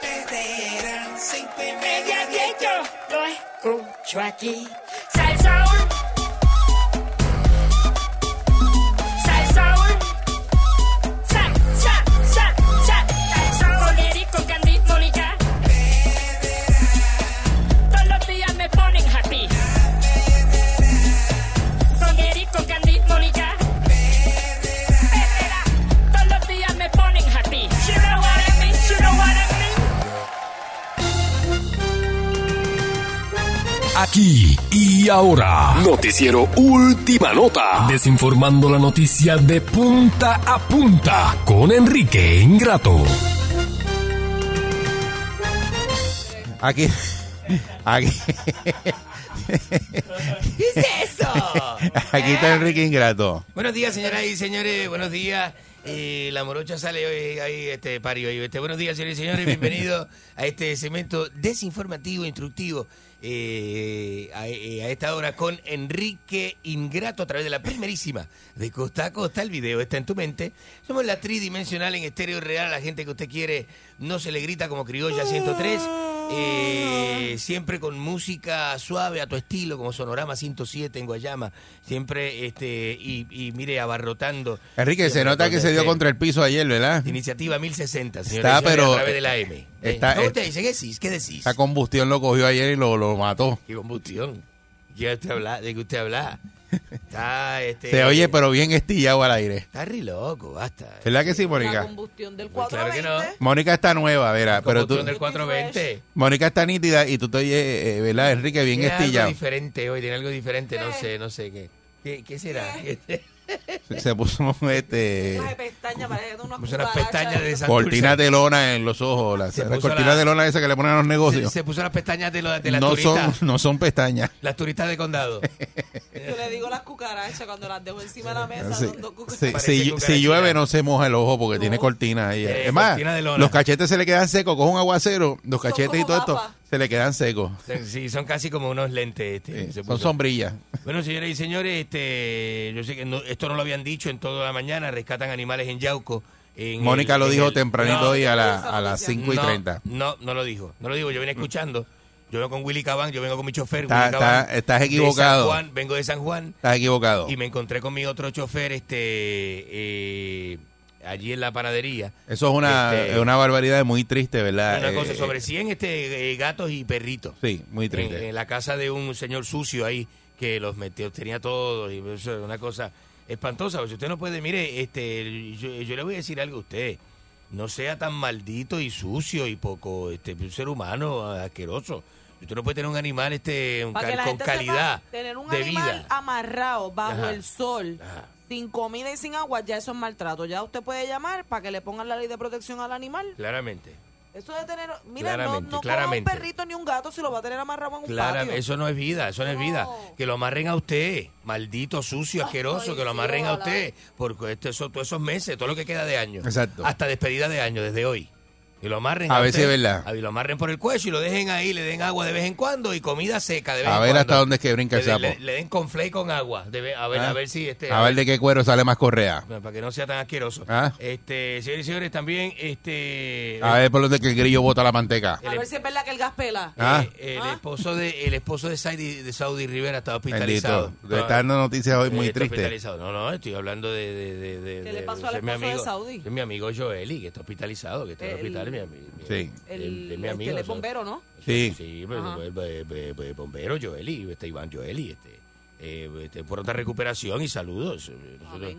perrera, sin Ella y yo lo escucho aquí. Aquí y ahora. Noticiero Última Nota. Desinformando la noticia de punta a punta con Enrique Ingrato. Aquí. Aquí. ¿Qué es eso? Aquí está Enrique Ingrato. Buenos días, señoras y señores. Buenos días. Eh, la morocha sale hoy, ahí, este pario ahí. Este, buenos días, señores y señores. Bienvenidos a este segmento desinformativo, instructivo. eh, a, eh, a esta hora con Enrique Ingrato a través de la primerísima de Costa a Costa. El video está en tu mente. Somos la tridimensional en estéreo real. La gente que usted quiere no se le grita como criolla 103. Eh, siempre con música suave a tu estilo, como Sonorama 107 en Guayama. Siempre, este, y, y mire, abarrotando. Enrique, se nota que se dio contra el piso ayer, ¿verdad? Iniciativa 1060, señores. Está, señores, pero- A través de la M. está- Eh, ¿Cómo eh? ¿Qué decís? ¿Qué decís? Esa combustión lo cogió ayer y lo, lo mató. ¿Qué combustión? ¿Qué usted habla? ¿De qué usted habla? Está, este... Se oye, pero bien estillado al aire. Está re loco, basta. ¿Verdad que sí, La Mónica? combustión del Pues claro que no. 420. Mónica está nueva, verá, pero tú, Combustión del 420. Mónica está nítida y tú te oyes, eh, ¿verdad, Enrique? Bien Tiene algo estillado. diferente hoy, tiene algo diferente, no sé, no sé qué. ¿Qué, qué será? Se- Se puso este Unas pestañas, unas Puso unas pestañas de lona en los ojos, las, cortinas la- de lona esas que le ponen a los negocios. se puso las pestañas de, lo- de las no son, turistas. no son pestañas. Las turistas de condado. Yo le digo las cucarachas cuando las dejo encima de la mesa. Sí. son dos cucarachas. Si, si llueve no se moja el ojo porque tiene cortina ahí. Eh, es más, cortina de lona. los cachetes se le quedan secos, coge un aguacero, los cachetes y todo esto. Se le quedan secos. Sí, son casi como unos lentes. Este, Sí, son sombrillas. Bueno, señoras y señores, este, yo sé que no- esto no lo habían dicho en toda la mañana, rescatan animales en Yauco. en Mónica el- lo en dijo el- tempranito No, hoy a, la- a las 5 y no, 30. No, no lo dijo, no lo digo, yo vine escuchando. Yo vengo con Willy Cabán, yo vengo con mi chofer, Está- Willy Cabán. está- estás de equivocado. San Juan, vengo de San Juan Estás equivocado. y me encontré con mi otro chofer este eh, allí en la panadería. Eso es una, Este, es una barbaridad muy triste, ¿verdad? Una Eh, cosa sobre 100 este, eh, gatos y perritos. Sí, muy triste. en la casa de un señor sucio ahí que los metió, tenía todos y eso es una cosa espantosa. Si usted no puede, mire, este, yo, yo le voy a decir algo a usted. No sea tan maldito y sucio y poco, este, un ser humano asqueroso. Usted no puede tener un animal este un cal- con calidad tener un de animal vida. amarrado bajo Ajá. el sol, Ajá. Sin comida y sin agua, ya eso es maltrato. Ya usted puede llamar para que le pongan la ley de protección al animal. Claramente. Eso de tener, mira, no, Claramente, no un claramente. perrito ni un gato si lo va a tener amarrado en un Claro, patio. eso no es vida, eso no es vida. Que lo amarren a usted, maldito, sucio, asqueroso, que lo amarren a usted por este- eso- todos esos meses, todo lo que queda de año. Exacto. Hasta despedida de año, desde hoy. Y lo amarren A a, ver si usted, es verdad. a- Y lo amarren por el cuello y lo dejen ahí, le den agua de vez en cuando y comida seca de vez A en ver cuando. hasta dónde es que brinca el sapo. le- le den con flake con agua. a ver, Ah. a ver si este. A ver de qué cuero sale más correa. Para que no sea tan asqueroso. Ah. Este, señores y señores, también este. A ver por donde que el grillo bota la manteca. A ver si es verdad que el gas pela. Ah. Eh, el esposo de el esposo de Saudi, de Saudi Rivera está hospitalizado. Bendito. Está dando noticias hoy muy Está tristes. hospitalizado. No, no, estoy hablando de... de, de, de- ¿Qué le de- pasó al ese es mi esposo de amigo, Saudi? Es mi amigo Joeli, que está hospitalizado, que está en el El- hospital. Mi, mi- Sí. El, el- el- mi este, amigo. él es eso- bombero, ¿no? Sí. Sí, pues, pues, pues, pues, bombero Joeli, este Iván Joeli, este, eh, este, por otra recuperación y saludos. Nosotros,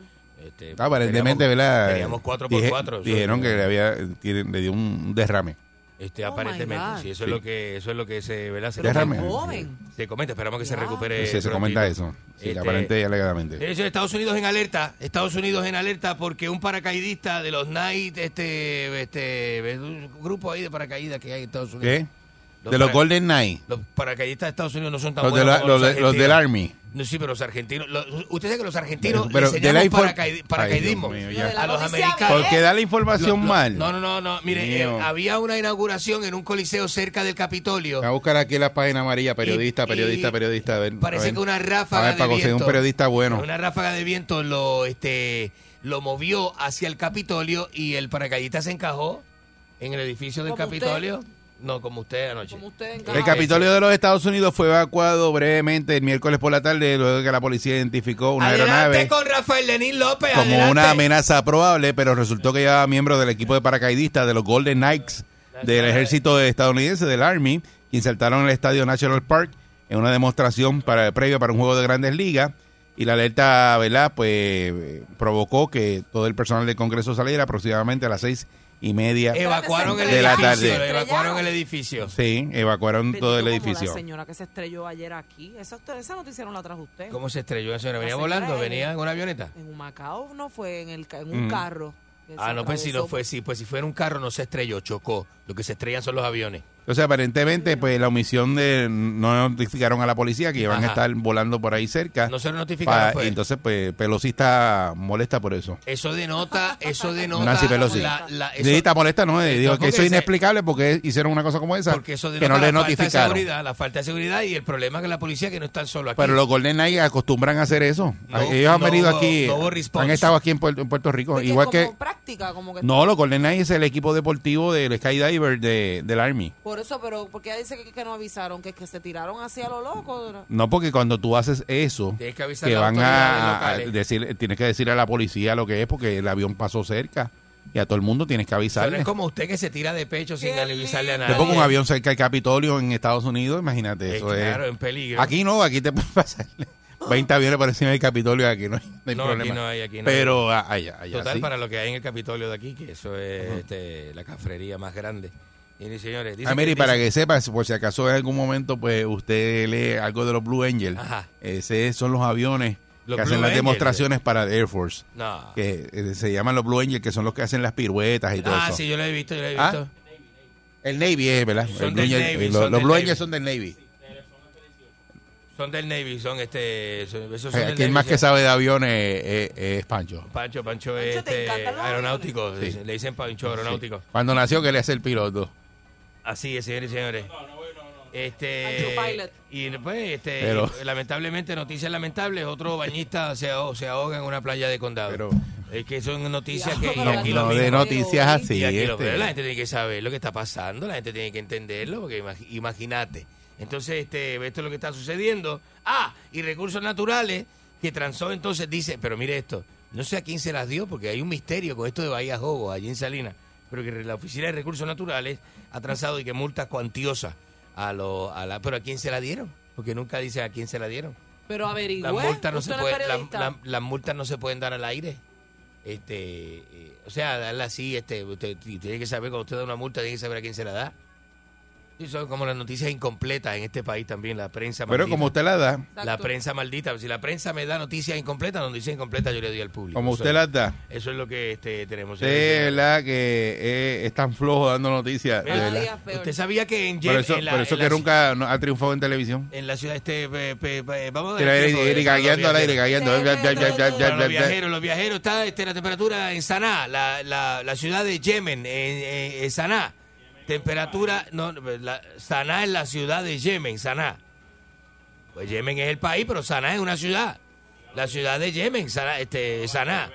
este, Aparentemente, teníamos- ¿verdad? Teníamos cuatro por Dije- cuatro. eso- Dijeron que le había le dio un derrame. Este, Oh, aparentemente, sí, eso Sí. es lo que eso es lo que se, ¿verdad? Se, Pero Déjame. tan joven. se comenta, esperamos que se recupere. Sí, se comenta eso. Sí, Este, aparente y alegadamente. Estados Unidos en alerta, Estados Unidos en alerta porque un paracaidista de los Night, este, este, un grupo ahí de paracaídas que hay en Estados Unidos. ¿Qué? Los De los Golden Knight. Los paracaidistas de Estados Unidos no son tan Los, de buenos la- como los, los, de- los del argentinos. Army. No, sí, pero los argentinos, los- usted sabe que los argentinos Pero le de la enseñamos infor- paracaid- paracaidismo Ay, mío, a los americanos. ¿Por qué da la información Lo- lo- mal? No, no, no, no. Mire, eh, había una inauguración en un coliseo cerca del Capitolio. Voy a buscar aquí la página amarilla, periodista, Y- periodista, y periodista. a ver, a Parece ver. que una A ráfaga ver, para de conseguir viento. un periodista bueno. Una ráfaga de viento lo, este, lo movió hacia el Capitolio y el paracaidista se encajó en el edificio del Capitolio. No, como usted anoche. Como usted en El Capitolio de los Estados Unidos fue evacuado brevemente el miércoles por la tarde luego de que la policía identificó una adelante aeronave con Rafael Lenín López. como adelante. una amenaza probable, pero resultó que llevaba miembros del equipo de paracaidistas de los Golden Knights del ejército estadounidense, del Army, quien saltaron en el estadio National Park en una demostración para previa para un juego de grandes ligas. Y la alerta, ¿verdad? Pues eh, provocó que todo el personal del Congreso saliera aproximadamente a las seis y media Evacuaron el de la edificio. tarde. Evacuaron el edificio. Sí, evacuaron todo el como edificio. La señora que se estrelló ayer aquí. Esa, esa noticia no la trajo usted. ¿Cómo se estrelló la señora? ¿Venía La señora volando? en- ¿Venía en una avioneta? En un Macao no fue en, el, ca- en un Mm. carro. Ah, no, pues si no fue, sí, pues si fuera un carro no se estrelló, chocó. Lo que se estrellan son los aviones. Entonces, aparentemente, pues la omisión de no notificaron a la policía que iban a estar volando por ahí cerca. No se lo notificaron, Pa- pues. Entonces, pues Pelosi está molesta por eso. Eso denota, eso denota. Nancy Pelosi. la- la- eso- Sí, está molesta, ¿no? Eh, Dijo no, que eso es inexplicable porque hicieron una cosa como esa Porque eso que denota no le la falta de notificaron. seguridad, la falta de seguridad y el problema que la policía que no están solo aquí. Pero los Golden Knights acostumbran a hacer eso. No- Ellos han no venido hubo- aquí, no han estado aquí en Puerto, en Puerto Rico. Porque Igual como que... práctica, como que No, los Golden Knights es el equipo deportivo del Skydiver de, del Army. Por eso, pero porque ella dice que, que no avisaron, que, que se tiraron así a lo loco. No, porque cuando tú haces eso, Tienes que avisar que a van a, a locales. decir, tienes que decir a la policía lo que es, porque el avión pasó cerca y a todo el mundo tienes que avisarle. es como usted que se tira de pecho sin avisarle a nadie. Después un avión cerca del Capitolio en Estados Unidos, imagínate, Eh, eso claro, es. en peligro. Aquí no, aquí te puede pasar 20 aviones por encima del Capitolio, aquí no hay, no hay No, problema. aquí no hay, aquí no Pero hay. allá, allá Total, sí. para lo que hay en el Capitolio de aquí, que eso es este, la cafrería más grande. Y señores, dice Ah, que- para dice- que sepas, por si acaso en algún momento pues usted lee algo de los Blue Angels, ese son los aviones Los que Blue hacen las demostraciones para el Air Force. No. Que eh, se llaman los Blue Angels, que son los que hacen las piruetas y todo Ah, eso. sí, yo lo he visto, yo lo he Ah, visto. El Navy es, ¿verdad? Son El Blue del Angel- Navy, los son los del Blue Navy. Angels son del Navy. Son del Navy, son este. son- esos son Eh, del Aquí el Navy, más que sabe de aviones es, es- es Pancho. Pancho, Pancho es este, aeronáutico. Le dicen Pancho aeronáutico. Cuando nació quería ser piloto. Así es, señores y señores. Este, y pues, este, Pero- lamentablemente, noticias lamentables, otro bañista se, ahoga- se ahoga en una playa de condado. es que son noticias que... y No, aquí lo no de mismo. noticias así, Y aquí lo- este. pero la gente tiene que saber lo que está pasando, la gente tiene que entenderlo, porque imag- imagínate. Entonces, este, esto es lo que está sucediendo. Ah, y recursos naturales, que transó entonces dice, pero mire esto, no sé a quién se las dio, porque hay un misterio con esto de Bahía Jobo, allí en Salinas, pero que la Oficina de Recursos Naturales ha transado y que multas cuantiosas a, lo, a la... Pero ¿a quién se la dieron? Porque nunca dice a quién se la dieron. Pero averigüe. Las multas no se pueden, la- periodista. la- las multas no se pueden dar al aire. Este, eh, o sea, darla así, este, usted tiene que saber cuando usted da una multa, tiene que saber a quién se la da. Y son como las noticias incompletas en este país también, la prensa Pero maldita. como usted la da, La prensa maldita. Si la prensa me da noticias incompletas, las noticias incompletas yo le doy al público. como usted las da, Eso es lo que este, tenemos. usted es verdad que eh, es tan flojo dando noticias. Usted sabía que en, Por Yem- eso, en la, por eso en que la- nunca no- ha triunfado en televisión. en la ciudad este pe- pe- pe- vamos a gagueando al aire, viajeros. gagueando. Bla, los viajeros, los viajeros está este, la temperatura en Saná, la, la, la ciudad de Yemen, en, en- en Saná. Temperatura, no, la, Saná es la ciudad de Yemen, Saná. Pues Yemen es el país, pero Saná es una ciudad. La ciudad de Yemen, Saná, este, Saná.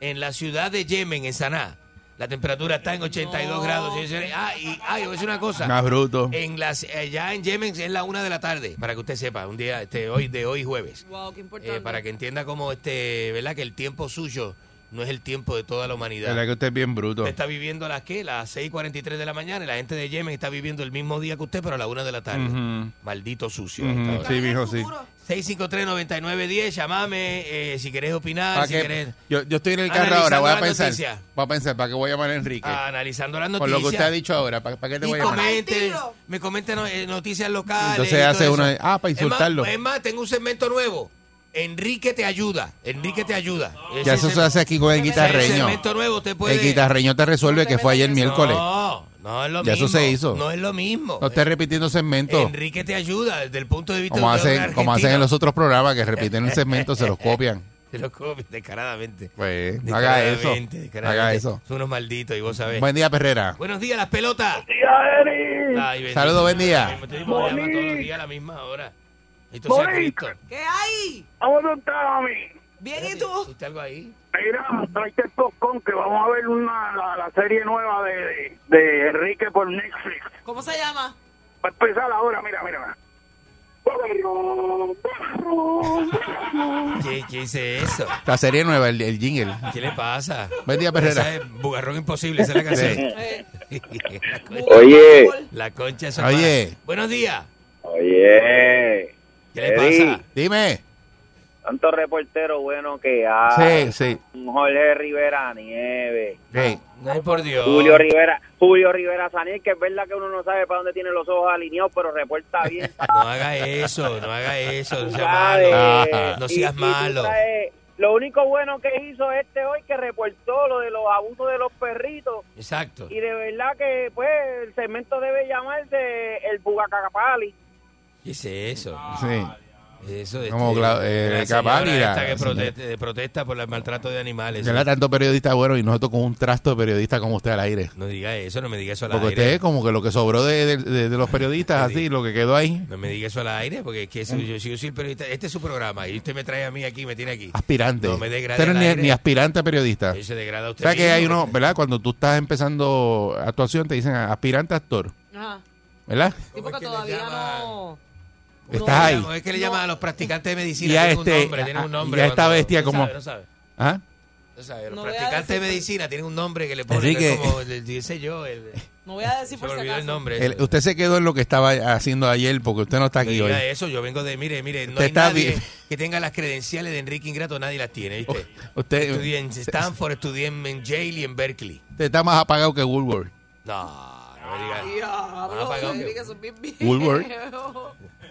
En la ciudad de Yemen, en Saná. La temperatura está en 82 grados. señores y señores. Ah, y ah, y voy a decir una cosa. Más bruto. En las, allá en Yemen es la una de la tarde, para que usted sepa, un día este, hoy de hoy jueves. Wow, qué importante. Eh, para que entienda como este, ¿verdad? Que el tiempo suyo no es el tiempo de toda la humanidad. verdad que usted es bien bruto. Usted está viviendo las que las 6:43 de la mañana y la gente de Yemen está viviendo el mismo día que usted, pero a la una de la tarde. Maldito sucio. A esta hora. Sí, mijo, sí. 653-9910, llamame eh, si querés opinar, ¿Para si querés. Yo, yo estoy en el carro ahora, voy a pensar. Voy a pensar, ¿para qué voy a llamar a Enrique? Ah, analizando las noticias. lo que usted ha dicho ahora, ¿para, para qué te y voy a llamar? comente, me comente no- eh, noticias locales. Entonces y hace uno de- ah, para Es más- insultarlo. Es más, tengo un segmento nuevo. Enrique te ayuda. Enrique te ayuda. Ya eso se hace aquí con el guitarreño. segmento nuevo usted puede. El guitarreño te resuelve que fue ayer miércoles. No, no es lo Ya mismo. eso se hizo. No es lo mismo. No estés repitiendo segmentos. Enrique te ayuda desde el punto de vista Como de un hacen, como hacen en los otros programas que repiten el segmento, se los copian. Se lo come descaradamente. Pues haga eso. Descaradamente, descaradamente. Haga eso. Son unos malditos y vos sabés. Buen día, Perrera. Buenos días, las pelotas. Ay, bendito. Saludos, buen día. Llama todos los días a la misma hora. Monique. Cristo. ¿Qué hay? ¿Cómo tú estás, mami? Bien, ¿y tú? ¿Hiciste algo ahí? Mira, tráete el popcorn que vamos a ver una, la, la serie nueva de, de, de Enrique por Netflix. ¿Cómo se llama? Va a empezar ahora, mira, mira. mira. ¿Qué, qué hice eso? La serie nueva, el, el jingle. ¿Qué le pasa? Buen día, Perrera. Esa es Bugarrón Imposible, esa es la canción. La concha- Oye. La concha es Oye. Buenos días. Oye. ¿Qué le pasa? Dime. Tanto reportero bueno que hay. Sí, sí. Jorge Rivera Nieves. Sí. Ay, por Dios. Julio Rivera, Julio Rivera Sanil, que es verdad que uno no sabe para dónde tiene los ojos alineados, pero reporta bien. No haga eso, no haga eso. No seas malo. No Y- seas y malo. sabes, lo único bueno que hizo este hoy que reportó lo de los abusos de los perritos Exacto. y de verdad que pues el segmento debe llamarse el Bugacapali. ¿Qué es eso? Sí. Eso es. Como Cla- eh, la señora Capalira. esta que protesta, de protesta por el maltrato de animales. Que era tanto periodista bueno y nosotros con un trasto de periodista como usted al aire. No diga eso, no me diga eso al Porque aire. usted es como que lo que sobró de, de- de- de los periodistas, así, lo que quedó ahí. No me diga eso al aire, porque es que eso- yo, si yo soy el periodista, este es su programa y usted me trae a mí aquí, me tiene aquí. Aspirante. No me degrade Usted no al aire. ni, ni aspirante a periodista. Se degrada O usted sea que hay uno, porque- ¿verdad? Cuando tú estás empezando actuación te dicen aspirante a actor, Ajá. ¿verdad? Sí, porque todavía no... Estás ahí. ¿Cómo es que le llaman a los practicantes de medicina? Y a tienen este- un nombre, tienen un a- nombre. y a esta cuando- bestia no como- sabe, no sabe. ¿Ah? No sabe, Los No voy a practicantes de medicina tienen un nombre que le ponen Enrique. como, el- dice yo, el, No voy a decir por si olvidó el acaso. nombre. El- usted se quedó en lo que estaba haciendo ayer porque usted no está No aquí hoy. eso, yo vengo de, mire, mire, no Usted hay está nadie bien. que tenga las credenciales de Enrique Ingrato, nadie las tiene, ¿viste? Usted, Estudié en Stanford, estudié en Yale y en Berkeley. usted está más apagado que Woolworth. No, no me diga. Diablo, Más apagado que- Woolworth.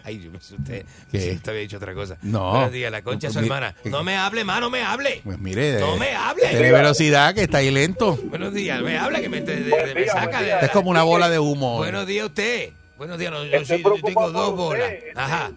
Ay, yo pensé usted. Sí, usted había dicho otra cosa. No. Buenos días, la concha su hermana. No me hable, más, no me hable. Pues mire, No eh, me hable. tiene velocidad que está ahí lento. Buenos días, me habla que me, de- de- me saca de. Es como una bola de humo. Buenos días, usted. Buenos días, no, yo, sí, yo tengo dos bolas. Ajá.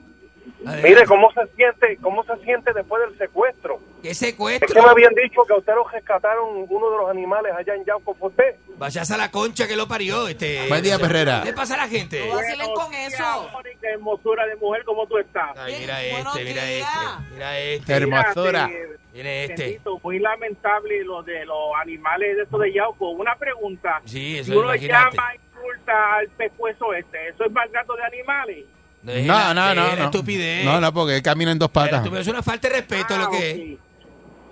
Mire cómo se siente, cómo se siente después del secuestro. ¿Qué Es que secuestro? me habían dicho que a usted lo rescataron uno de los animales allá en Yauco, ¿fue usted? Vayas a la concha que lo parió. Este, Buen día, Perrera. ¿Qué pasa a la gente? No vacilen con eso. Qué hermosura de mujer, ¿cómo tú estás? Ay, mira este, mira este. Mira este. Hermosura. Mira, Viene este. bendito, muy lamentable lo de los animales de estos de Yauco. Una pregunta. Sí, eso Si uno imagínate. llama y multa al pescuezo este, ¿eso es maltrato de animales? No, es No, no, es no. estupidez. No, no, porque él camina en dos patas. Me haces una falta de respeto Ah, lo que es. ok.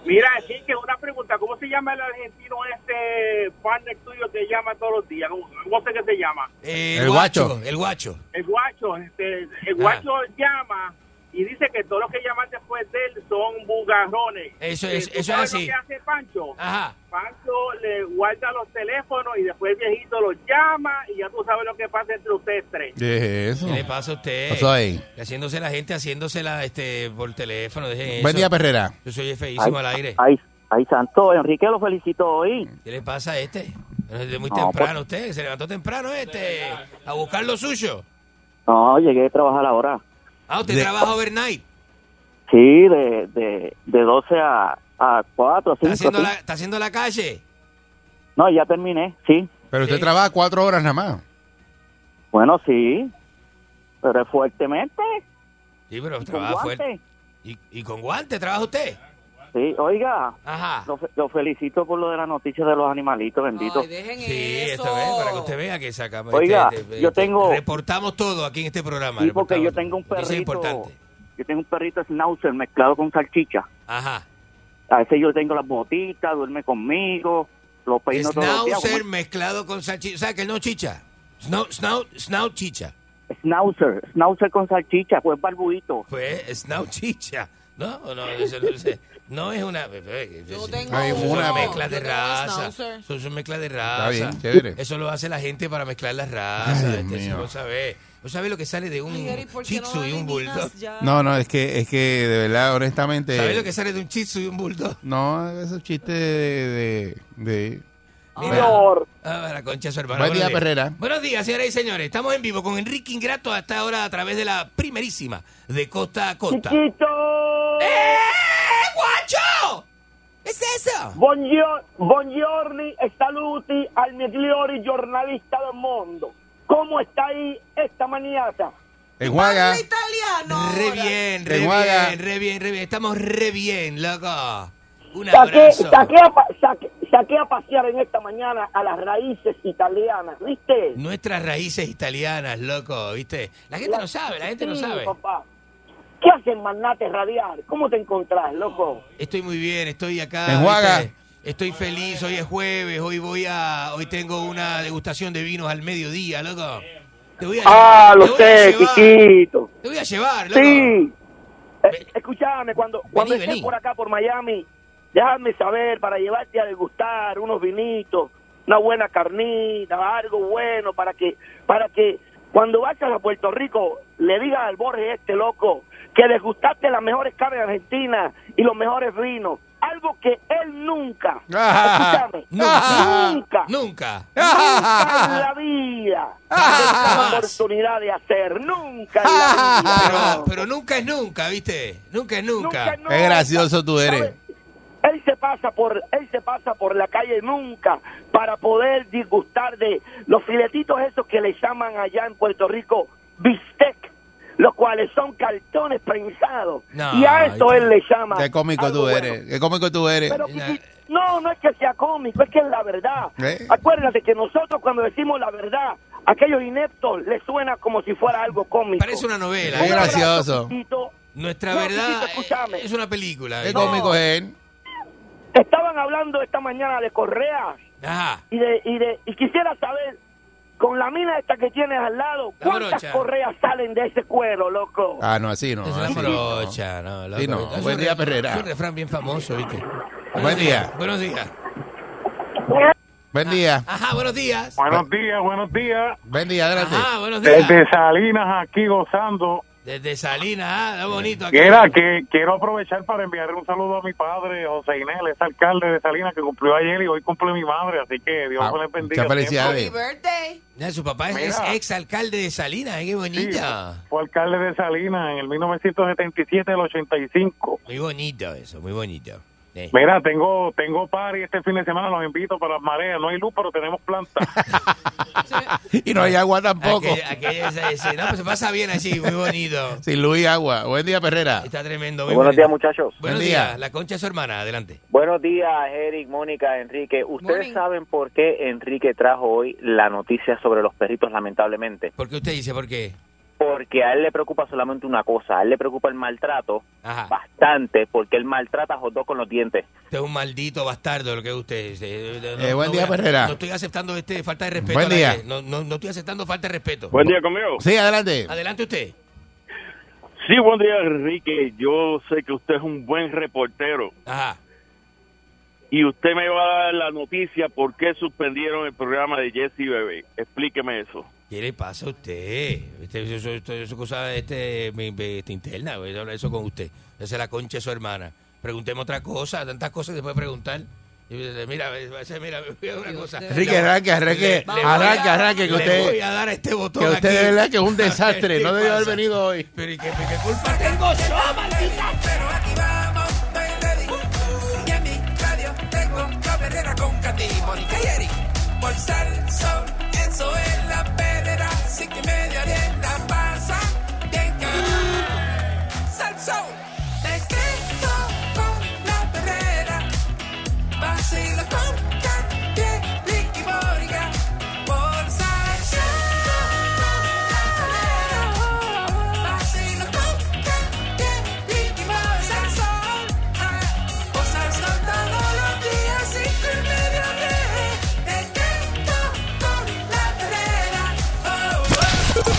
Mira, sí, que una pregunta. ¿Cómo se llama el argentino este partner tuyo que llama todos los días? ¿Cómo, sé que se llama? El, El guacho, guacho. El guacho. El guacho. Este, el Ajá. guacho llama y dice que todos los que llaman después de él son bugarrones. Eso Que es- eso es así. lo que hace Pancho? Ajá. Pancho le guarda los teléfonos y después el viejito los llama y ya tú sabes lo que pasa entre ustedes tres. ¿Qué es eso? ¿Qué le pasa a usted? Pasó ahí. Haciéndose la gente, haciéndosela este, por teléfono. Dejen Buen eso. día, Perrera. Yo soy feísimo al aire. Ay, ay, santo, Enrique lo felicito hoy. ¿Qué le pasa a este? Desde muy No, temprano usted. Se levantó temprano este. A buscar lo suyo. No, llegué a trabajar ahora. Ah, usted De- trabaja overnight. Sí, de, de, de 12 a, a 4, Está 5. haciendo, la, está haciendo la calle. No, ya terminé, sí. Pero usted Sí. trabaja cuatro horas nada más. Bueno, sí. Pero es fuertemente. Sí, pero y con trabaja fuerte. guante. ¿Y, y con guante trabaja usted? Sí, oiga, Ajá. lo, fe- lo felicito por lo de la noticia de los animalitos, bendito. Ay, dejen Sí, eso. esto es para que usted vea que sacamos. Oiga, este, yo tengo- Reportamos todo aquí en este programa. Sí, porque yo tengo un. Eso es perrito. importante. Yo tengo un perrito schnauzer mezclado con salchicha. Ajá. A veces yo tengo las botitas, duerme conmigo, lo peino todos los días. Schnauzer mezclado con salchicha. O sea, que no chicha. Snout, snout, snout chicha. Schnauzer, schnauzer con salchicha, pues barbuito. Pues, snout chicha. No, no, eso no, sé. No es una. Yo tengo Ay, uno. una Son mezclas de Yo tengo raza. schnauzer. Son, son mezclas de raza. bien, chévere. Eso lo hace la gente para mezclar las razas. Ay, Dios este, eso mío. no sabe. ¿No sabe lo que sale de un Ay, Eric, ¿por qué shih no tzu y un eliminas bulldog? ya? No, no, es que, es que de verdad, honestamente. ¿Sabe lo que sale de un shih tzu y un bulldog? No, esos chistes de. de, de-. Ah, la concha de su hermano. Buen día, Buenos días. Perrera. Buenos días, señoras y señores. Estamos en vivo con Enrique Ingrato hasta ahora a través de la primerísima de costa a costa. ¡Chiquito! ¡Eh, guacho! ¿Qué es eso? Buongiorno, e saluti al migliori giornalista del mondo. ¿Cómo está ahí esta mañana? Enjuaga. Habla italiano. Re bien, re Enjuaga. bien, re bien, re bien. Estamos re bien, loco. Un Saqué, abrazo. saqué, a, pa- saqué- saqué a pasear en esta mañana a las raíces italianas, ¿viste? Nuestras raíces italianas, loco, ¿viste? La gente no sabe, la gente no Sí, sabe. papá. ¿Qué hacen Magnate Radial? ¿Cómo te encontrás, loco? Estoy muy bien, estoy acá. ¿viste? Estoy feliz, hoy es jueves, hoy voy a, hoy tengo una degustación de vinos al mediodía, loco. Te voy a Ah, llevar, lo te voy a sé, llevar, chiquito. Te voy a llevar, loco. Sí. Eh, escúchame, cuando, cuando estés vení. por acá, por Miami, déjame saber para llevarte a degustar unos vinitos, una buena carnita, algo bueno, para que, para que cuando vayas a Puerto Rico le digas al Borges este loco que degustaste las mejores carnes de Argentina y los mejores vinos. Algo que él nunca, Ah. escúchame, Nunca. nunca, Nunca. nunca en la vida la oportunidad de hacer, nunca en la vida. Pero, pero nunca es nunca, ¿viste? Nunca es nunca. Nunca, Qué gracioso tú eres. Él se pasa por él se pasa por la calle nunca para poder disgustar de los filetitos esos que le llaman allá en Puerto Rico bistec, los cuales son cartones prensados. No, y a eso él le llama. Qué cómico tú bueno. eres. Qué cómico tú eres. Pero, no, no es que sea cómico, es que es la verdad. ¿Eh? Acuérdate que nosotros cuando decimos la verdad, a aquellos ineptos les suena como si fuera algo cómico. Parece una novela. Qué ¿eh? gracioso. Kikito. Nuestra No, verdad escúchame. es una película. Qué ¿viste? cómico es él. Estaban hablando esta mañana de correas Ajá. y de y de y quisiera saber con la mina esta que tienes al lado, La ¿cuántas brocha. correas salen de ese cuero, loco? Ah, no, así no. Es así no. brocha, no, loco. Sí, no. Es Buen un día, re- Perrera. Es un refrán bien famoso, ¿viste? Buen día. Buenos días. Buen día. Ajá, buenos días. Buenos días, buenos días. Buen día, adelante. Ajá, buenos días. Desde Salinas aquí gozando. Desde Salinas, ah, bonito aquí. Quiera que quiero aprovechar para enviar un saludo a mi padre, José Inés, es alcalde de Salinas que cumplió ayer y hoy cumple mi madre, así que Dios Ah, bendiga. muchas felicidades. Ya, su papá es, Mira. ex alcalde de Salinas, ¿eh? qué Sí, bonita. fue alcalde de Salinas en el 1977 al 85. Muy bonito eso, muy bonito. Mira, tengo tengo party este fin de semana, los invito para las mareas. No hay luz, pero tenemos planta. Y no hay agua tampoco. Aquella- aquella- ese- ese- no, pues se pasa bien así, muy bonito. Sin luz y agua. Buen día, Perrera. Está tremendo. muy Buenos bonito. días, muchachos. Buenos Buen días. día. La concha es su hermana, adelante. Buenos días, Eric, Mónica, Enrique. ¿Ustedes Morning. saben por qué Enrique trajo hoy la noticia sobre los perritos, lamentablemente? ¿Por qué usted dice por qué? Porque a él le preocupa solamente una cosa. A él le preocupa el maltrato Ajá. bastante, porque él maltrata a los dos con los dientes. Usted es un maldito bastardo lo que es usted. Eh, no- Eh, buen no día, Perrera. No estoy aceptando este falta de respeto. Buen día. No, no, no estoy aceptando falta de respeto. Buen día conmigo. Sí, adelante. Adelante usted. Sí, buen día, Enrique. Yo sé que usted es un buen reportero Ajá. Y usted me va a dar la noticia por qué suspendieron el programa de Jesse Bebé. Explíqueme eso. ¿Qué le pasa a usted? Este, eso, eso, eso- eso es cosa este, este, interna. Voy a hablar eso con usted. Esa es la concha de su hermana. Preguntemos otra cosa. Tantas cosas que se puede preguntar. Y, Mira, mira, voy a dar una cosa. Enrique, arranque, arranque, Le- le voy a- arranque, arranque, que le usted- voy a dar este botón Que usted de verdad que es un desastre. No debió haber venido hoy. Pero ¿y qué, qué culpa tengo yo, maldita? Pero aquí vamos, con Katy, Mónica y Eric. Por Salsón, eso es la perrera. Así que media bien la pasa. Bien cabrón. Salsón, te quedo con la perrera. Vacilo con